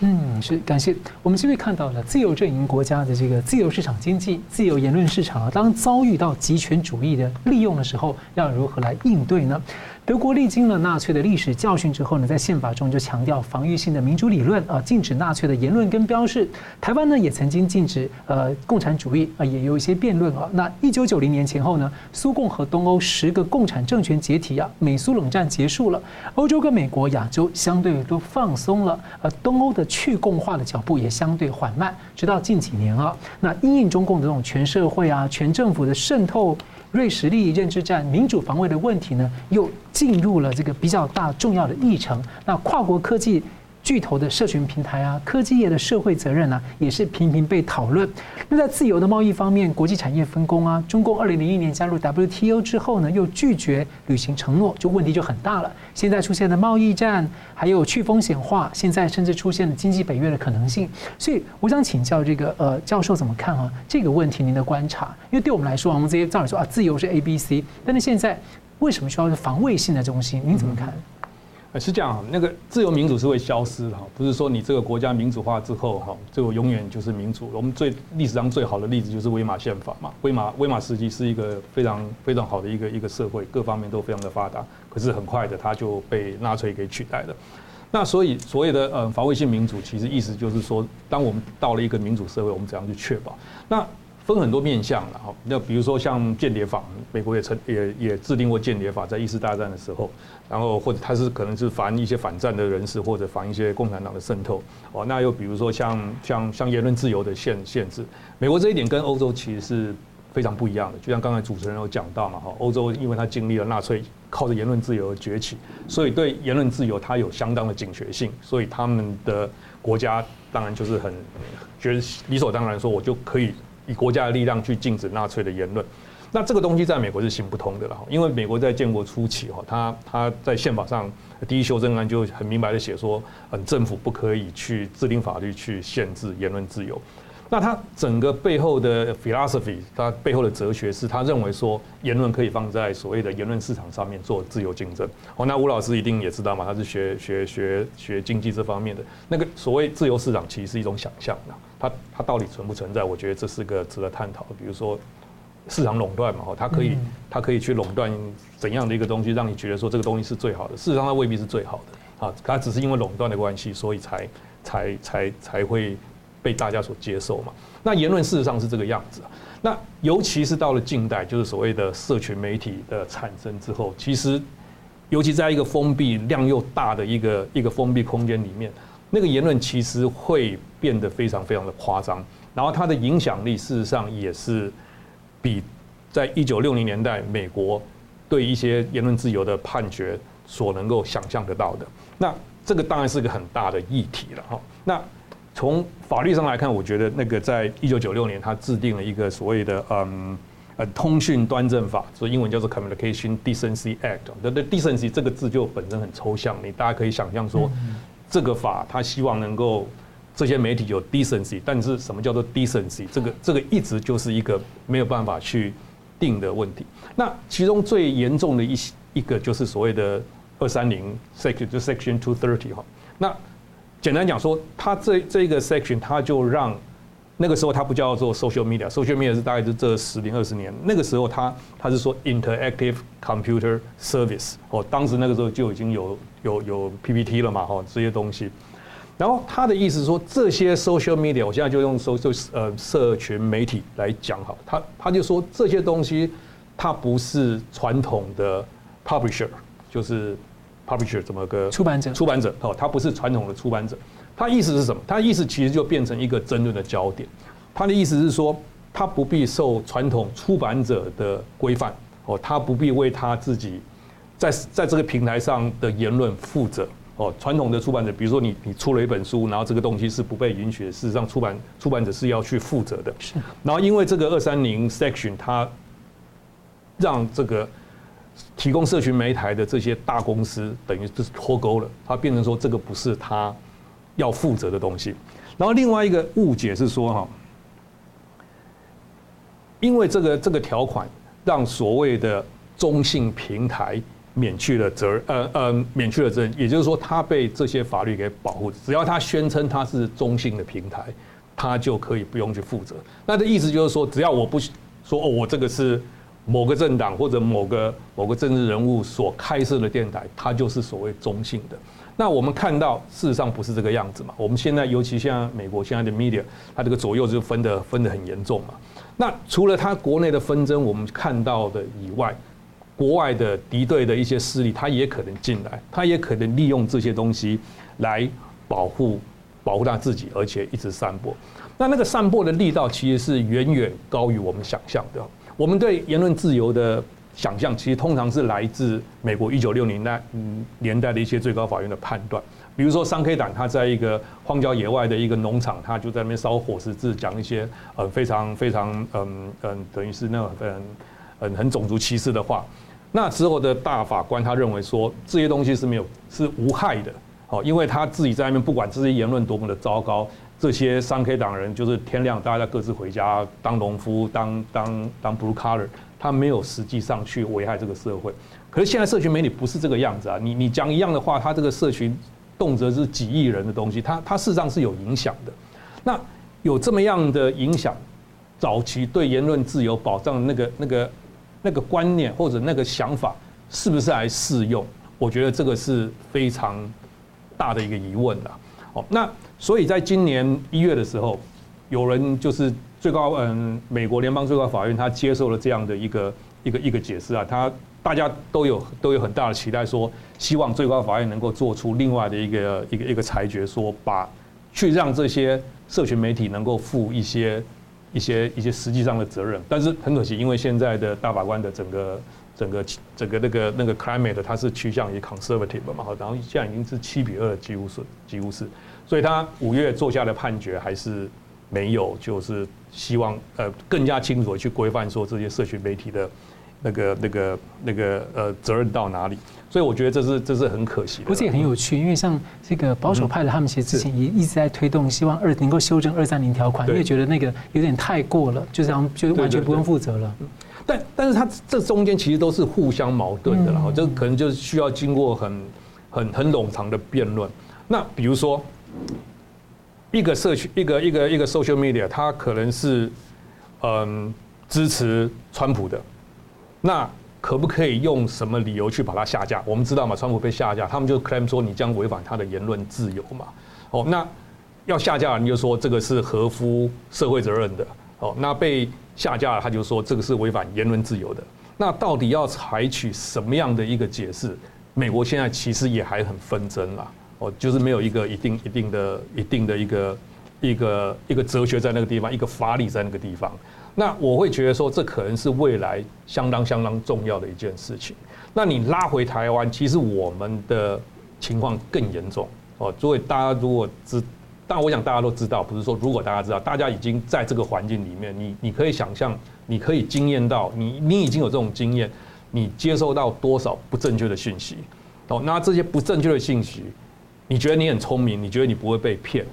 嗯，是感谢。我们这边看到了自由阵营国家的这个自由市场经济、自由言论市场啊，当遭遇到极权主义的利用的时候，要如何来应对呢？德国历经了纳粹的历史教训之后呢，在宪法中就强调防御性的民主理论啊，禁止纳粹的言论跟标示。台湾呢也曾经禁止呃共产主义啊，也有一些辩论啊。那一九九零年前后呢，苏共和东欧十个共产政权解体啊，美苏冷战结束了，欧洲跟美国、亚洲相对都放松了，呃，东欧的去共化的脚步也相对缓慢，直到近几年啊，那因应中共的这种全社会啊、全政府的渗透。瑞士利益、认知战、民主防卫的问题呢，又进入了这个比较大重要的议程。那跨国科技。巨头的社群平台啊，科技业的社会责任啊，也是频频被讨论。那在自由的贸易方面，国际产业分工啊，中共二零零一年加入 WTO 之后呢，又拒绝履行承诺，就问题就很大了。现在出现的贸易战，还有去风险化，现在甚至出现了经济北约的可能性。所以我想请教这个呃教授怎么看啊这个问题？您的观察，因为对我们来说，我们这些照理说啊，自由是 A B C，但是现在为什么需要是防卫性的中心？您怎么看？是这样，那个自由民主是会消失哈，不是说你这个国家民主化之后哈，这个永远就是民主。我们最历史上最好的例子就是威玛宪法嘛，威玛威玛时期是一个非常非常好的一个一个社会，各方面都非常的发达。可是很快的，它就被纳粹给取代了。那所以所谓的呃防卫性民主，其实意思就是说，当我们到了一个民主社会，我们怎样去确保？那分很多面向了哈，那比如说像间谍法，美国也成也也制定过间谍法，在一次大战的时候，然后或者它是可能是防一些反战的人士，或者防一些共产党的渗透哦。那又比如说像像像言论自由的限限制，美国这一点跟欧洲其实是非常不一样的。就像刚才主持人有讲到嘛哈，欧洲因为它经历了纳粹靠着言论自由的崛起，所以对言论自由它有相当的警觉性，所以他们的国家当然就是很觉得理所当然说，我就可以。以国家的力量去禁止纳粹的言论，那这个东西在美国是行不通的了。因为美国在建国初期哈，他他在宪法上第一修正案就很明白的写说，嗯，政府不可以去制定法律去限制言论自由。那他整个背后的 philosophy，他背后的哲学是他认为说，言论可以放在所谓的言论市场上面做自由竞争。哦，那吴老师一定也知道嘛，他是学学学学经济这方面的。那个所谓自由市场其实是一种想象的，它它到底存不存在？我觉得这是个值得探讨的。比如说市场垄断嘛，哦，它可以它可以去垄断怎样的一个东西，让你觉得说这个东西是最好的。事实上它未必是最好的啊，它只是因为垄断的关系，所以才才才才会。被大家所接受嘛？那言论事实上是这个样子啊。那尤其是到了近代，就是所谓的社群媒体的产生之后，其实尤其在一个封闭量又大的一个一个封闭空间里面，那个言论其实会变得非常非常的夸张，然后它的影响力事实上也是比在一九六零年代美国对一些言论自由的判决所能够想象得到的。那这个当然是个很大的议题了哈。那从法律上来看，我觉得那个在一九九六年，他制定了一个所谓的嗯。呃，通讯端正法，所以英文叫做 Communication Decency Act。那那 decency 这个字就本身很抽象，你大家可以想象说，这个法他希望能够这些媒体有 decency，但是什么叫做 decency？这个这个一直就是一个没有办法去定的问题。那其中最严重的一一个就是所谓的二三零 section，就 section two thirty 哈。那简单讲说，它这这个 section 它就让那个时候它不叫做 social media，social media 是大概是这十年二十年。那个时候它它是说 interactive computer service 哦，当时那个时候就已经有有有 PPT 了嘛，哈这些东西。然后他的意思是说，这些 social media，我现在就用 social 呃社群媒体来讲好，他他就说这些东西它不是传统的 publisher，就是 publisher 怎么个出版者出版者哦，他不是传统的出版者。他意思是什么？他意思其实就变成一个争论的焦点。他的意思是说，他不必受传统出版者的规范哦，他不必为他自己在在这个平台上的言论负责哦。传统的出版者，比如说你你出了一本书，然后这个东西是不被允许的，事实上出版出版者是要去负责的。是。然后因为这个二三零 section，它让这个提供社群媒体的这些大公司等于就是脱钩了，它变成说这个不是他。要负责的东西，然后另外一个误解是说哈，因为这个这个条款让所谓的中性平台免去了责任，呃呃免去了责任，也就是说他被这些法律给保护，只要他宣称他是中性的平台，他就可以不用去负责。那的意思就是说，只要我不说哦，我这个是某个政党或者某个某个政治人物所开设的电台，它就是所谓中性的。那我们看到，事实上不是这个样子嘛。我们现在，尤其像美国现在的 media，它这个左右就分得分得很严重嘛。那除了它国内的纷争，我们看到的以外，国外的敌对的一些势力，他也可能进来，他也可能利用这些东西来保护保护他自己，而且一直散播。那那个散播的力道，其实是远远高于我们想象的。我们对言论自由的。想象其实通常是来自美国一九六零年代年代的一些最高法院的判断，比如说三 K 党他在一个荒郊野外的一个农场，他就在那边烧火十字，讲一些呃非常非常嗯嗯等于是那种嗯嗯很种族歧视的话。那之后的大法官他认为说，这些东西是没有是无害的，哦，因为他自己在那边不管这些言论多么的糟糕，这些三 K 党人就是天亮大家各自回家当农夫当当当 blue collar。他没有实际上去危害这个社会，可是现在社群媒体不是这个样子啊！你你讲一样的话，他这个社群动辄是几亿人的东西，他他事实上是有影响的。那有这么样的影响，早期对言论自由保障那个那个那个观念或者那个想法，是不是还适用？我觉得这个是非常大的一个疑问了。哦，那所以在今年一月的时候，有人就是。最高嗯，美国联邦最高法院他接受了这样的一个一个一个解释啊，他大家都有都有很大的期待，说希望最高法院能够做出另外的一个一个一个裁决，说把去让这些社群媒体能够负一些一些一些实际上的责任。但是很可惜，因为现在的大法官的整个整个整个那个那个 climate 它是趋向于 conservative 嘛，然后现在已经是七比二，几乎是几乎是，所以他五月做下的判决还是没有就是。希望呃更加清楚的去规范说这些社群媒体的那个那个那个呃责任到哪里，所以我觉得这是这是很可惜的。不是也很有趣，因为像这个保守派的他们其实之前也一直在推动，希望二能够修正二三零条款，因为觉得那个有点太过了，就这样就完全不用负责了。但但是它这中间其实都是互相矛盾的，然后这可能就是需要经过很很很冗长的辩论。那比如说。一个社区，一个一个一个 social media，它可能是嗯支持川普的，那可不可以用什么理由去把它下架？我们知道嘛，川普被下架，他们就 claim 说你将违反他的言论自由嘛。哦，那要下架，你就说这个是合乎社会责任的。哦，那被下架，他就说这个是违反言论自由的。那到底要采取什么样的一个解释，美国现在其实也还很纷争啦，哦，就是没有一个一定一定的一定的一个一个一个哲学在那个地方，一个法理在那个地方。那我会觉得说，这可能是未来相当相当重要的一件事情。那你拉回台湾，其实我们的情况更严重哦。所以大家如果知，但我想大家都知道，不是说如果大家知道，大家已经在这个环境里面，你你可以想象，你可以经验到，你你已经有这种经验，你接收到多少不正确的信息哦。那这些不正确的信息，你觉得你很聪明，你觉得你不会被骗，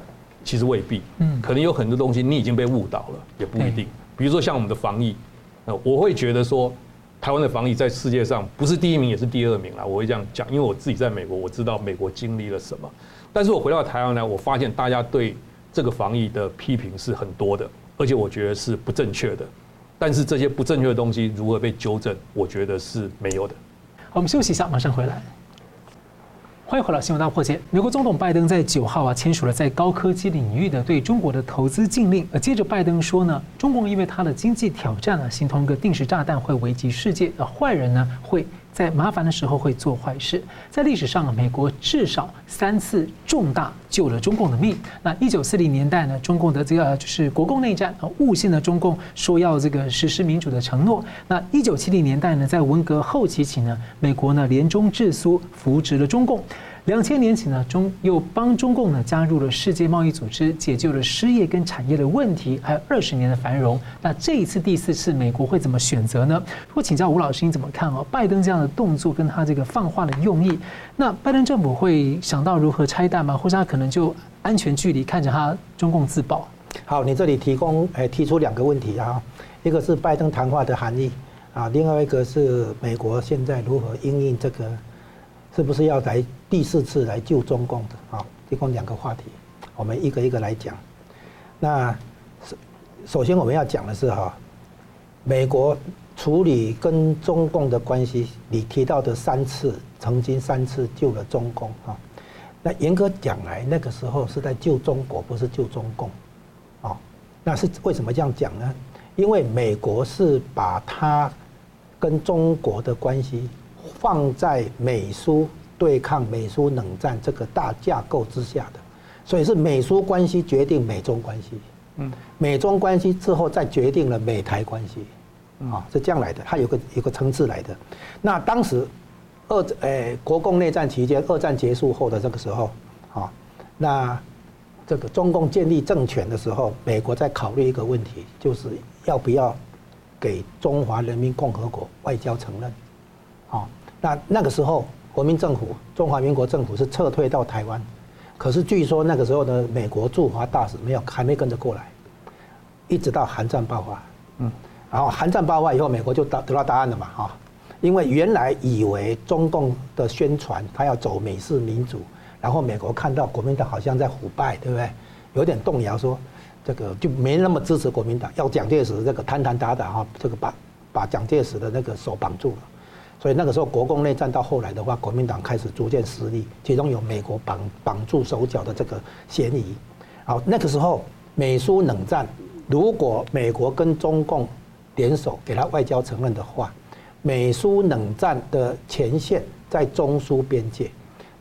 其实未必。嗯，可能有很多东西你已经被误导了，也不一定。比如说像我们的防疫，呃，我会觉得说，台湾的防疫在世界上不是第一名也是第二名啦。我会这样讲，因为我自己在美国，我知道美国经历了什么。但是我回到台湾来，我发现大家对这个防疫的批评是很多的，而且我觉得是不正确的。但是这些不正确的东西如何被纠正，我觉得是没有的。好，我们休息一下，马上回来。欢迎回来，新闻大破解。美国总统拜登在九号啊签署了在高科技领域的对中国的投资禁令。呃接着拜登说呢，中国因为它的经济挑战啊，形同一个定时炸弹，会危及世界。呃坏人呢会。在麻烦的时候会做坏事。在历史上啊，美国至少三次重大救了中共的命。那一九四零年代呢，中共的这个就是国共内战啊，误信了中共说要这个实施民主的承诺。那一九七零年代呢，在文革后期起呢，美国呢联中制苏扶植了中共。两千年起呢，中又帮中共呢加入了世界贸易组织，解救了失业跟产业的问题，还有二十年的繁荣。那这一次第四次，美国会怎么选择呢？我请教吴老师，你怎么看哦？拜登这样的动作跟他这个放话的用意，那拜登政府会想到如何拆弹吗？或者他可能就安全距离看着他中共自爆？好，你这里提供诶提出两个问题啊，一个是拜登谈话的含义啊，另外一个是美国现在如何应应这个。是不是要来第四次来救中共的啊？提供两个话题，我们一个一个来讲。那首首先我们要讲的是哈，美国处理跟中共的关系，你提到的三次，曾经三次救了中共啊。那严格讲来，那个时候是在救中国，不是救中共啊。那是为什么这样讲呢？因为美国是把它跟中国的关系。放在美苏对抗美苏冷战这个大架构之下的，所以是美苏关系决定美中关系，嗯，美中关系之后再决定了美台关系，啊，是这样来的，它有个有个层次来的。那当时二诶国共内战期间，二战结束后的这个时候，啊，那这个中共建立政权的时候，美国在考虑一个问题，就是要不要给中华人民共和国外交承认。啊，那那个时候，国民政府、中华民国政府是撤退到台湾，可是据说那个时候的美国驻华大使没有，还没跟着过来，一直到韩战爆发，嗯，然后韩战爆发以后，美国就得得到答案了嘛，哈，因为原来以为中共的宣传他要走美式民主，然后美国看到国民党好像在腐败，对不对？有点动摇，说这个就没那么支持国民党，要蒋介石这个谈谈打打哈，这个把把蒋介石的那个手绑住了。所以那个时候，国共内战到后来的话，国民党开始逐渐失利，其中有美国绑绑住手脚的这个嫌疑。好，那个时候美苏冷战，如果美国跟中共联手给他外交承认的话，美苏冷战的前线在中苏边界，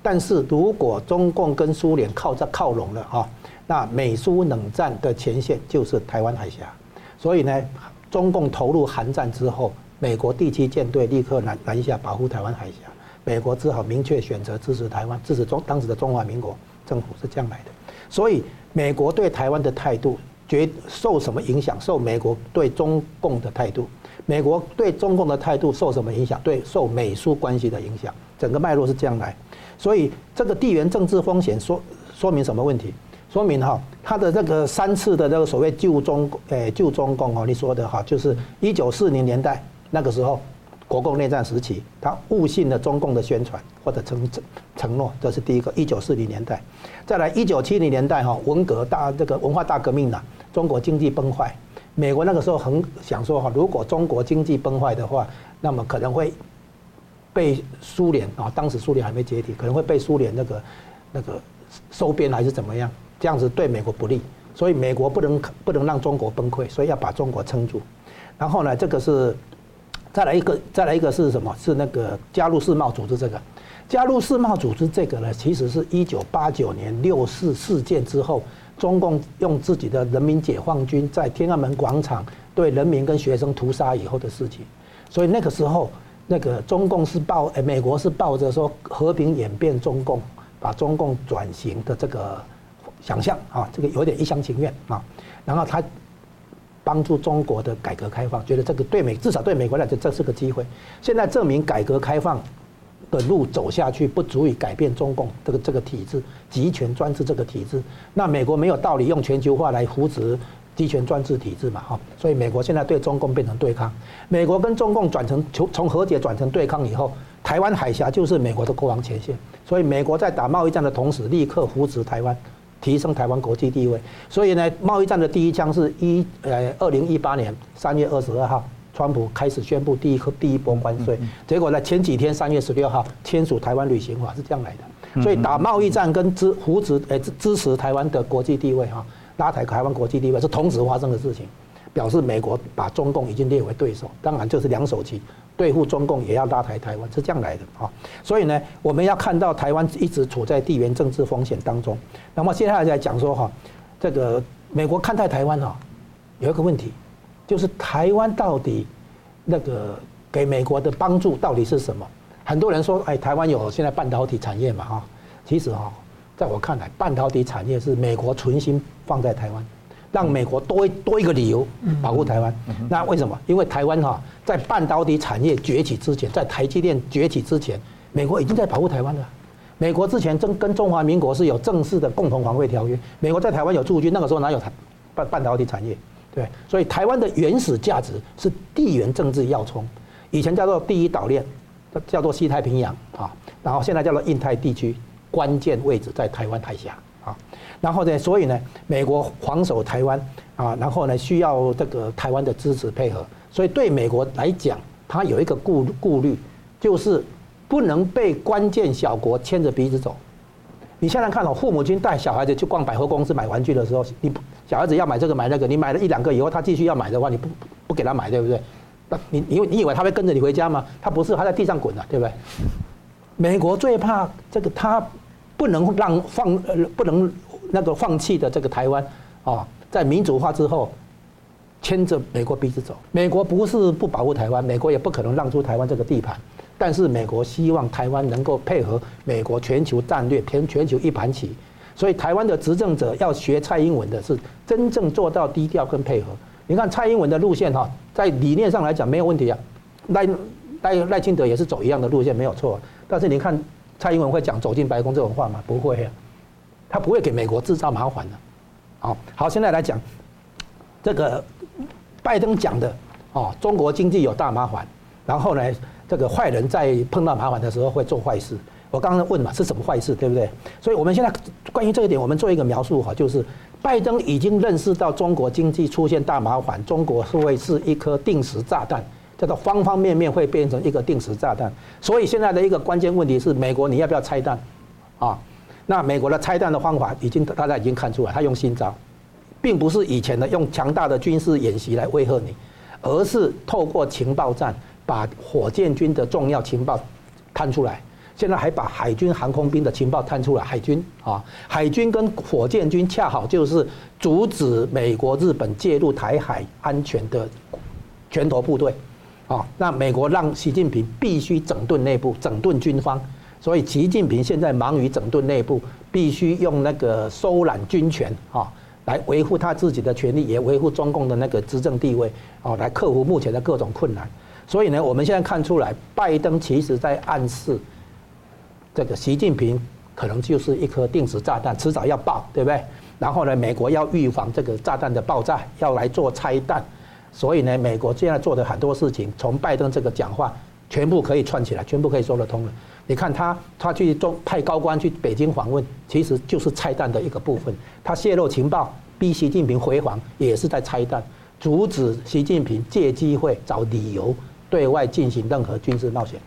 但是如果中共跟苏联靠着靠拢了哈，那美苏冷战的前线就是台湾海峡。所以呢，中共投入韩战之后。美国第七舰队立刻南南下保护台湾海峡，美国只好明确选择支持台湾，支持中当时的中华民国政府是这样来的。所以美国对台湾的态度，决受什么影响？受美国对中共的态度。美国对中共的态度受什么影响？对，受美苏关系的影响。整个脉络是这样来。所以这个地缘政治风险说说明什么问题？说明哈，他的这个三次的这个所谓救中诶救中共哦，你说的哈，就是一九四零年代。那个时候，国共内战时期，他误信了中共的宣传或者承承承诺，这是第一个。一九四零年代，再来一九七零年代哈，文革大这个文化大革命呢，中国经济崩坏，美国那个时候很想说哈，如果中国经济崩坏的话，那么可能会被苏联啊，当时苏联还没解体，可能会被苏联那个那个收编还是怎么样，这样子对美国不利，所以美国不能不能让中国崩溃，所以要把中国撑住。然后呢，这个是。再来一个，再来一个是什么？是那个加入世贸组织这个。加入世贸组织这个呢，其实是一九八九年六四事件之后，中共用自己的人民解放军在天安门广场对人民跟学生屠杀以后的事情。所以那个时候，那个中共是抱，美国是抱着说和平演变中共，把中共转型的这个想象啊，这个有点一厢情愿啊。然后他。帮助中国的改革开放，觉得这个对美至少对美国来讲这是个机会。现在证明改革开放的路走下去不足以改变中共这个这个体制，集权专制这个体制。那美国没有道理用全球化来扶持集权专制体制嘛？哈，所以美国现在对中共变成对抗。美国跟中共转成从从和解转成对抗以后，台湾海峡就是美国的国防前线。所以美国在打贸易战的同时，立刻扶持台湾。提升台湾国际地位，所以呢，贸易战的第一枪是一呃二零一八年三月二十二号，川普开始宣布第一颗第一波关税，结果呢前几天三月十六号签署台湾旅行法是这样来的，所以打贸易战跟支扶持呃支持台湾的国际地位哈，拉抬台湾国际地位是同时发生的事情，表示美国把中共已经列为对手，当然就是两手棋。对付中共也要拉抬台湾，是这样来的啊。所以呢，我们要看到台湾一直处在地缘政治风险当中。那么接下来再讲说哈，这个美国看待台湾哈，有一个问题，就是台湾到底那个给美国的帮助到底是什么？很多人说，哎，台湾有现在半导体产业嘛哈，其实哈，在我看来，半导体产业是美国存心放在台湾。让美国多多一个理由保护台湾，那为什么？因为台湾哈在半导体产业崛起之前，在台积电崛起之前，美国已经在保护台湾了。美国之前正跟中华民国是有正式的共同防卫条约，美国在台湾有驻军，那个时候哪有台半半导体产业？对，所以台湾的原始价值是地缘政治要冲，以前叫做第一岛链，叫做西太平洋啊，然后现在叫做印太地区，关键位置在台湾海峡。然后呢，所以呢，美国防守台湾啊，然后呢，需要这个台湾的支持配合。所以对美国来讲，它有一个顾顾虑，就是不能被关键小国牵着鼻子走。你现在看到父母亲带小孩子去逛百货公司买玩具的时候，你小孩子要买这个买那个，你买了一两个以后，他继续要买的话，你不不给他买，对不对？那你你你以为他会跟着你回家吗？他不是，他在地上滚的，对不对？美国最怕这个，他不能让放呃不能。那个放弃的这个台湾啊，在民主化之后，牵着美国鼻子走。美国不是不保护台湾，美国也不可能让出台湾这个地盘。但是美国希望台湾能够配合美国全球战略，全全球一盘棋。所以台湾的执政者要学蔡英文的是真正做到低调跟配合。你看蔡英文的路线哈，在理念上来讲没有问题啊。赖赖赖清德也是走一样的路线没有错。但是你看蔡英文会讲走进白宫这种话吗？不会啊。他不会给美国制造麻烦的，好，好，现在来讲，这个拜登讲的哦，中国经济有大麻烦，然后呢，这个坏人在碰到麻烦的时候会做坏事。我刚刚问嘛，是什么坏事，对不对？所以我们现在关于这一点，我们做一个描述哈，就是拜登已经认识到中国经济出现大麻烦，中国是会是一颗定时炸弹，叫做方方面面会变成一个定时炸弹。所以现在的一个关键问题是，美国你要不要拆弹啊？那美国的拆弹的方法已经大家已经看出来，他用新招，并不是以前的用强大的军事演习来威吓你，而是透过情报战把火箭军的重要情报探出来，现在还把海军航空兵的情报探出来，海军啊，海军跟火箭军恰好就是阻止美国、日本介入台海安全的拳头部队啊，那美国让习近平必须整顿内部，整顿军方。所以，习近平现在忙于整顿内部，必须用那个收揽军权啊，来维护他自己的权利，也维护中共的那个执政地位啊，来克服目前的各种困难。所以呢，我们现在看出来，拜登其实在暗示，这个习近平可能就是一颗定时炸弹，迟早要爆，对不对？然后呢，美国要预防这个炸弹的爆炸，要来做拆弹。所以呢，美国现在做的很多事情，从拜登这个讲话，全部可以串起来，全部可以说得通了。你看他，他去中派高官去北京访问，其实就是拆弹的一个部分。他泄露情报，逼习近平回防，也是在拆弹，阻止习近平借机会找理由对外进行任何军事冒险。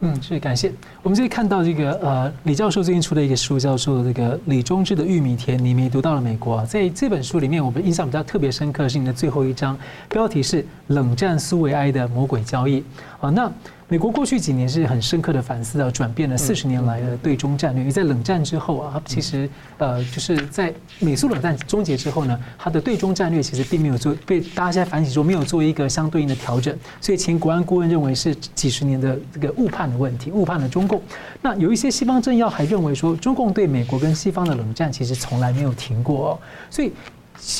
嗯，是感谢。我们这里看到这个呃，李教授最近出的一个书，叫做这个李忠志的《玉米田》，你没读到了美国啊。在这本书里面，我们印象比较特别深刻是你的最后一章，标题是“冷战苏维埃的魔鬼交易”啊。那美国过去几年是很深刻的反思啊，转变了四十年来的对中战略。因为在冷战之后啊，其实呃，就是在美苏冷战终结之后呢，它的对中战略其实并没有做被大家在反省说没有做一个相对应的调整。所以前国安顾问认为是几十年的这个误判的问题，误判了中共。那有一些西方政要还认为说，中共对美国跟西方的冷战其实从来没有停过哦。所以。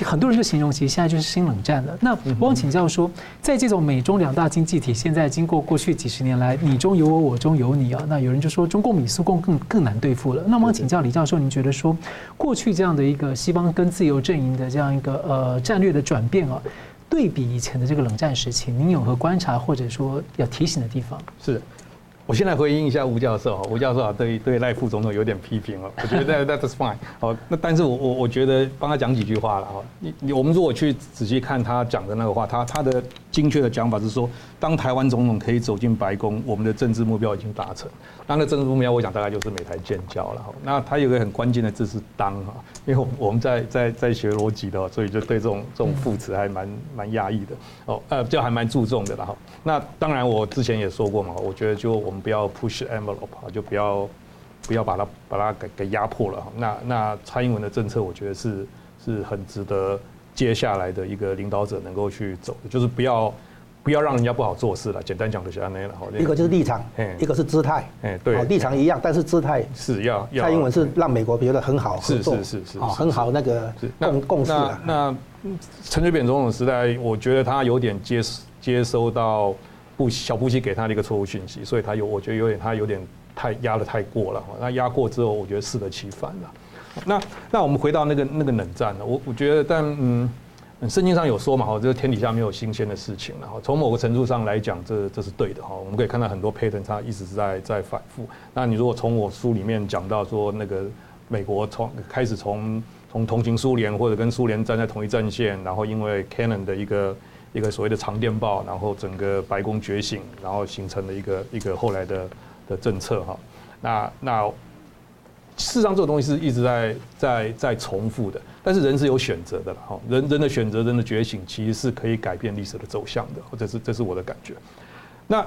很多人就形容，其实现在就是新冷战了。那我想请教说，在这种美中两大经济体，现在经过过去几十年来，你中有我，我中有你啊，那有人就说中共比苏共更更难对付了。那么请教李教授，您觉得说，过去这样的一个西方跟自由阵营的这样一个呃战略的转变啊，对比以前的这个冷战时期，您有何观察或者说要提醒的地方？是。我先来回应一下吴教授哈，吴教授啊，对对赖副总统有点批评哦，我觉得 that that's fine 好，那但是我我我觉得帮他讲几句话了哈，你你我们如果去仔细看他讲的那个话，他他的精确的讲法是说，当台湾总统可以走进白宫，我们的政治目标已经达成。那那政治目标，我想大概就是美台建交了哈。那它有个很关键的字是当哈，因为我们在在在学逻辑的，所以就对这种这种副词还蛮蛮压抑的哦，呃，就还蛮注重的了哈。那当然我之前也说过嘛，我觉得就我们不要 push envelope 啊，就不要不要把它把它给给压迫了哈。那那蔡英文的政策，我觉得是是很值得接下来的一个领导者能够去走的，就是不要。不要让人家不好做事了。简单讲就是安内了。一个就是立场，一个是姿态。哎，对，立场一样，但是姿态是要。蔡英文是让美国觉得很好合作，是是是是，很好那个共共识。那陈水扁总统时代，我觉得他有点接接收到布小布希给他的一个错误讯息，所以他有我觉得有点他有点太压的太过了。那压过之后，我觉得适得其反了。那那我们回到那个那个冷战了？我我觉得，但嗯。圣经上有说嘛，哈，这个天底下没有新鲜的事情了，哈。从某个程度上来讲，这这是对的，哈。我们可以看到很多 pattern，它一直是在在反复。那你如果从我书里面讲到说，那个美国从开始从从同情苏联或者跟苏联站在同一战线，然后因为 Kennan 的一个一个所谓的长电报，然后整个白宫觉醒，然后形成了一个一个后来的的政策，哈。那那。事实上，这个东西是一直在在在重复的，但是人是有选择的了哈。人人的选择，人的觉醒，其实是可以改变历史的走向的，或者是这是我的感觉。那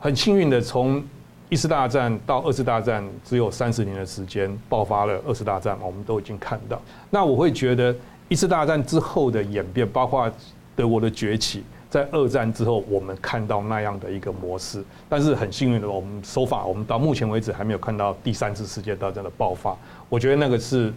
很幸运的，从一次大战到二次大战，只有三十年的时间，爆发了二次大战，我们都已经看到。那我会觉得，一次大战之后的演变，包括德国的崛起。在二战之后，我们看到那样的一个模式，但是很幸运的，我们手法，我们到目前为止还没有看到第三次世界大战的爆发。我觉得那个是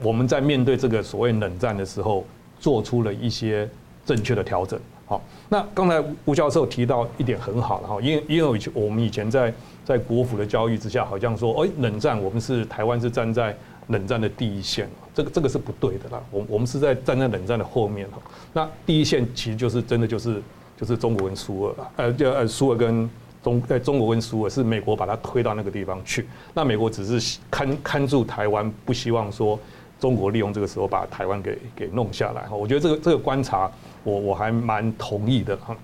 我们在面对这个所谓冷战的时候，做出了一些正确的调整。好，那刚才吴教授提到一点很好了哈，因为因为我们以前在在国府的教育之下，好像说，哎，冷战我们是台湾是站在。冷战的第一线，这个这个是不对的啦。我我们是在站在冷战的后面哈。那第一线其实就是真的就是就是中国跟苏俄，呃，就呃苏俄跟中在中国跟苏俄是美国把它推到那个地方去。那美国只是看看住台湾，不希望说中国利用这个时候把台湾给给弄下来哈。我觉得这个这个观察我我还蛮同意的哈。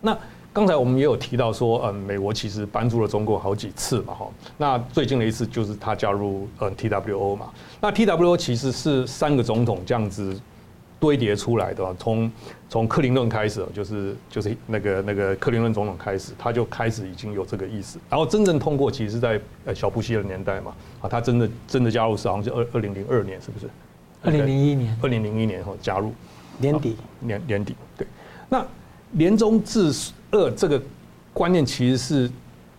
那。刚才我们也有提到说，嗯，美国其实帮助了中国好几次嘛，哈。那最近的一次就是他加入嗯 TWO 嘛。那 TWO 其实是三个总统这样子堆叠出来的，从从克林顿开始，就是就是那个那个克林顿总统开始，他就开始已经有这个意思。然后真正通过，其实是在呃小布希的年代嘛，啊，他真的真的加入是好像是二二零零二年，是不是？二零零一年。二零零一年后加入年底年年底对。那联中制二这个观念其实是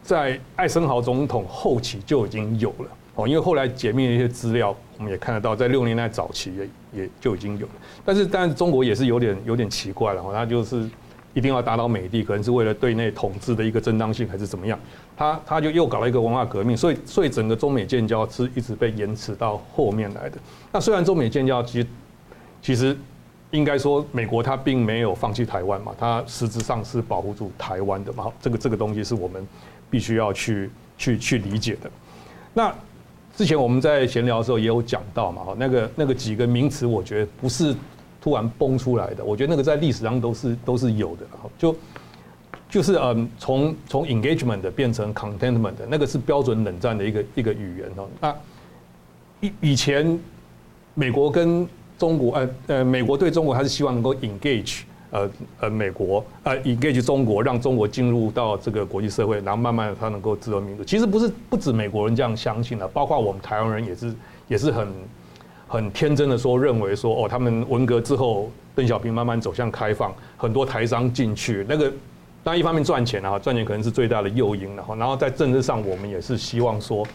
在艾森豪总统后期就已经有了哦，因为后来解密的一些资料，我们也看得到，在六年代早期也也就已经有了。但是，但是中国也是有点有点奇怪了，他就是一定要打倒美帝，可能是为了对内统治的一个正当性，还是怎么样？他他就又搞了一个文化革命，所以所以整个中美建交是一直被延迟到后面来的。那虽然中美建交其实其实。应该说，美国它并没有放弃台湾嘛，它实质上是保护住台湾的嘛。这个这个东西是我们必须要去去去理解的。那之前我们在闲聊的时候也有讲到嘛，哈，那个那个几个名词，我觉得不是突然蹦出来的，我觉得那个在历史上都是都是有的。就就是嗯，从从 engagement 变成 contentment 那个是标准冷战的一个一个语言哦。那以以前美国跟中国呃呃，美国对中国还是希望能够 engage。呃呃，美国呃，engage 中国，让中国进入到这个国际社会，然后慢慢的它能够自由民主。其实不是不止美国人这样相信的，包括我们台湾人也是也是很很天真的说，认为说哦，他们文革之后，邓小平慢慢走向开放，很多台商进去，那个当然一方面赚钱啊，赚钱可能是最大的诱因，然后然后在政治上，我们也是希望说，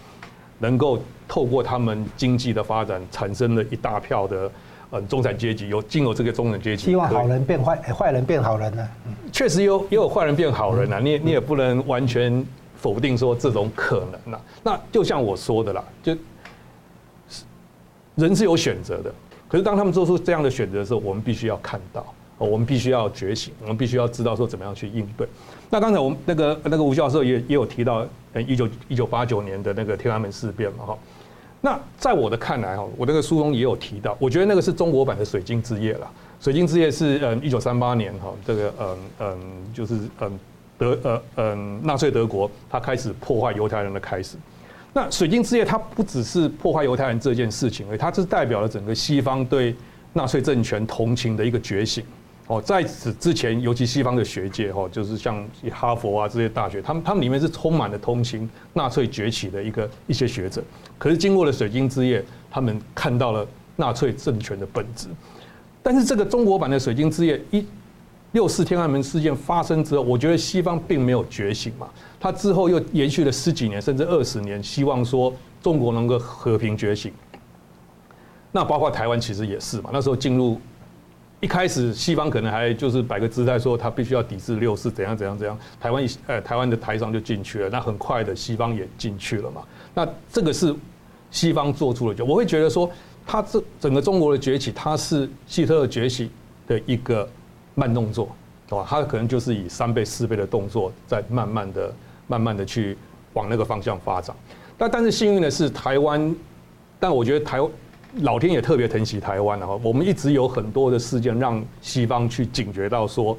能够透过他们经济的发展，产生了一大票的。嗯，中产阶级有进入这个中产阶级，希望好人变坏，坏人变好人呢？确实有也有坏人变好人啊，你你也不能完全否定说这种可能啊。那就像我说的啦，就人是有选择的，可是当他们做出这样的选择的时候，我们必须要看到，我们必须要觉醒，我们必须要知道说怎么样去应对。那刚才我们那个那个吴教授也也有提到，呃，一九一九八九年的那个天安门事变嘛，哈。那在我的看来哈，我那个书中也有提到，我觉得那个是中国版的水晶之夜了。水晶之夜是嗯一九三八年哈，这个嗯嗯就是嗯德呃嗯纳粹德国他开始破坏犹太人的开始。那水晶之夜它不只是破坏犹太人这件事情，而它是代表了整个西方对纳粹政权同情的一个觉醒。哦，在此之前，尤其西方的学界哈，就是像哈佛啊这些大学，他们他们里面是充满了同情纳粹崛起的一个一些学者。可是经过了水晶之夜，他们看到了纳粹政权的本质。但是这个中国版的水晶之夜一六四天安门事件发生之后，我觉得西方并没有觉醒嘛，他之后又延续了十几年甚至二十年，希望说中国能够和平觉醒。那包括台湾其实也是嘛，那时候进入。一开始西方可能还就是摆个姿态说他必须要抵制六四怎样怎样怎样，台湾呃台湾的台商就进去了，那很快的西方也进去了嘛。那这个是西方做出了就我会觉得说，他这整个中国的崛起，它是希特勒崛起的一个慢动作，对吧？他可能就是以三倍四倍的动作，在慢慢的慢慢的去往那个方向发展。但但是幸运的是台湾，但我觉得台。老天也特别疼惜台湾，啊我们一直有很多的事件让西方去警觉到说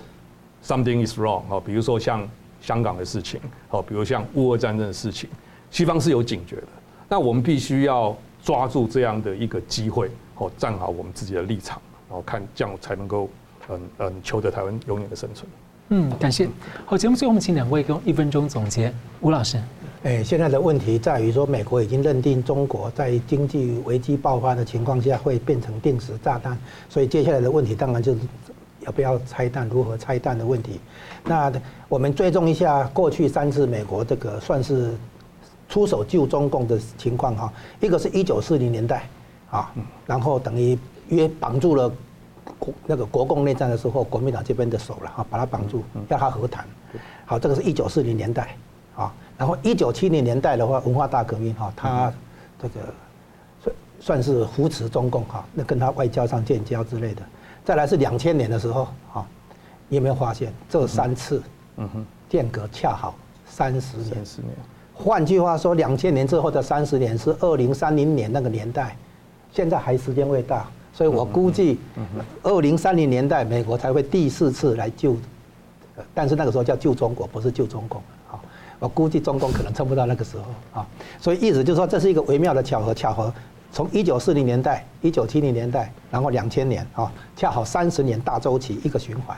something is wrong 啊，比如说像香港的事情，好，比如像乌俄战争的事情，西方是有警觉的。那我们必须要抓住这样的一个机会，好，站好我们自己的立场，然后看这样才能够嗯嗯求得台湾永远的生存。嗯，感谢。好，节目最后我们请两位用一分钟总结，吴老师。哎，现在的问题在于说，美国已经认定中国在经济危机爆发的情况下会变成定时炸弹，所以接下来的问题当然就是要不要拆弹，如何拆弹的问题。那我们追踪一下过去三次美国这个算是出手救中共的情况哈，一个是一九四零年代啊，然后等于约绑住了那个国共内战的时候，国民党这边的手了哈，把他绑住，要他和谈。好，这个是一九四零年代啊。然后一九七零年代的话，文化大革命哈，他这个算算是扶持中共哈，那跟他外交上建交之类的。再来是两千年的时候哈，你有没有发现这三次嗯哼间隔恰好三十年？三十年。换句话说，两千年之后的三十年是二零三零年那个年代，现在还时间未到，所以我估计二零三零年代美国才会第四次来救，但是那个时候叫救中国，不是救中共。我估计中共可能撑不到那个时候啊，所以意思就是说，这是一个微妙的巧合。巧合从一九四零年代、一九七零年代，然后两千年啊，恰好三十年大周期一个循环。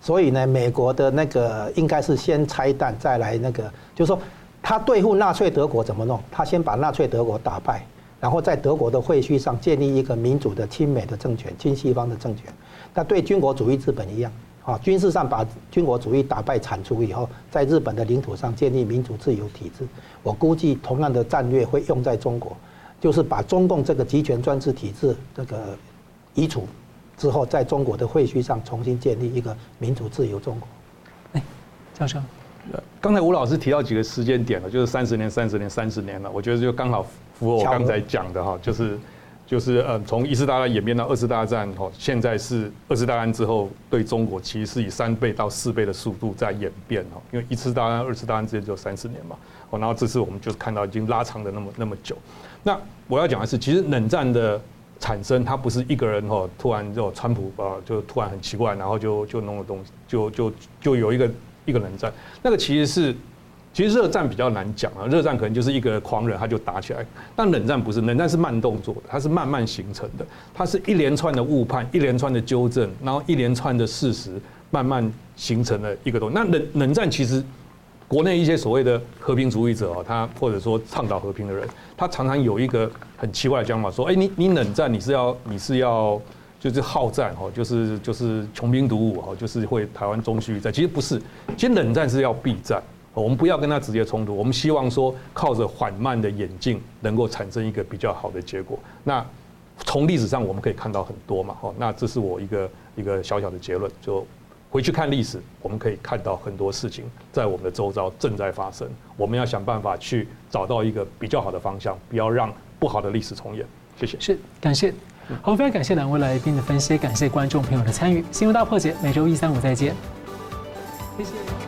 所以呢，美国的那个应该是先拆弹，再来那个，就是说他对付纳粹德国怎么弄？他先把纳粹德国打败，然后在德国的会序上建立一个民主的亲美的政权、亲西方的政权。那对军国主义日本一样。啊，军事上把军国主义打败铲除以后，在日本的领土上建立民主自由体制。我估计同样的战略会用在中国，就是把中共这个集权专制体制这个移除之后，在中国的会序上重新建立一个民主自由中国。哎，教授，刚才吴老师提到几个时间点了，就是三十年、三十年、三十年了，我觉得就刚好符合我刚才讲的哈，就是。就是呃，从一次大战演变到二次大战，哈，现在是二次大战之后对中国其实是以三倍到四倍的速度在演变哈，因为一次大战、二次大战之间只有三十年嘛，哦，然后这次我们就看到已经拉长的那么那么久。那我要讲的是，其实冷战的产生，它不是一个人哦，突然就川普啊，就突然很奇怪，然后就就弄了东西，就就就有一个一个冷战。那个其实是，其实热战比较难讲啊，热战可能就是一个狂人他就打起来，但冷战不是，冷战是慢动作，它是慢慢形成的，它是一连串的误判，一连串的纠正，然后一连串的事实慢慢形成了一个东西。那冷冷战其实。国内一些所谓的和平主义者啊，他或者说倡导和平的人，他常常有一个很奇怪的讲法，说：“哎，你你冷战，你是要你是要就是好战哈，就是就是穷兵黩武哈，就是会台湾终须一战。其实不是，其实冷战是要避战，我们不要跟他直接冲突，我们希望说靠着缓慢的演进，能够产生一个比较好的结果。那从历史上我们可以看到很多嘛，哈，那这是我一个一个小小的结论就。回去看历史，我们可以看到很多事情在我们的周遭正在发生。我们要想办法去找到一个比较好的方向，不要让不好的历史重演。谢谢。是，感谢。好，非常感谢两位来宾的分析，感谢观众朋友的参与。新闻大破解，每周一、三、五再见。谢谢。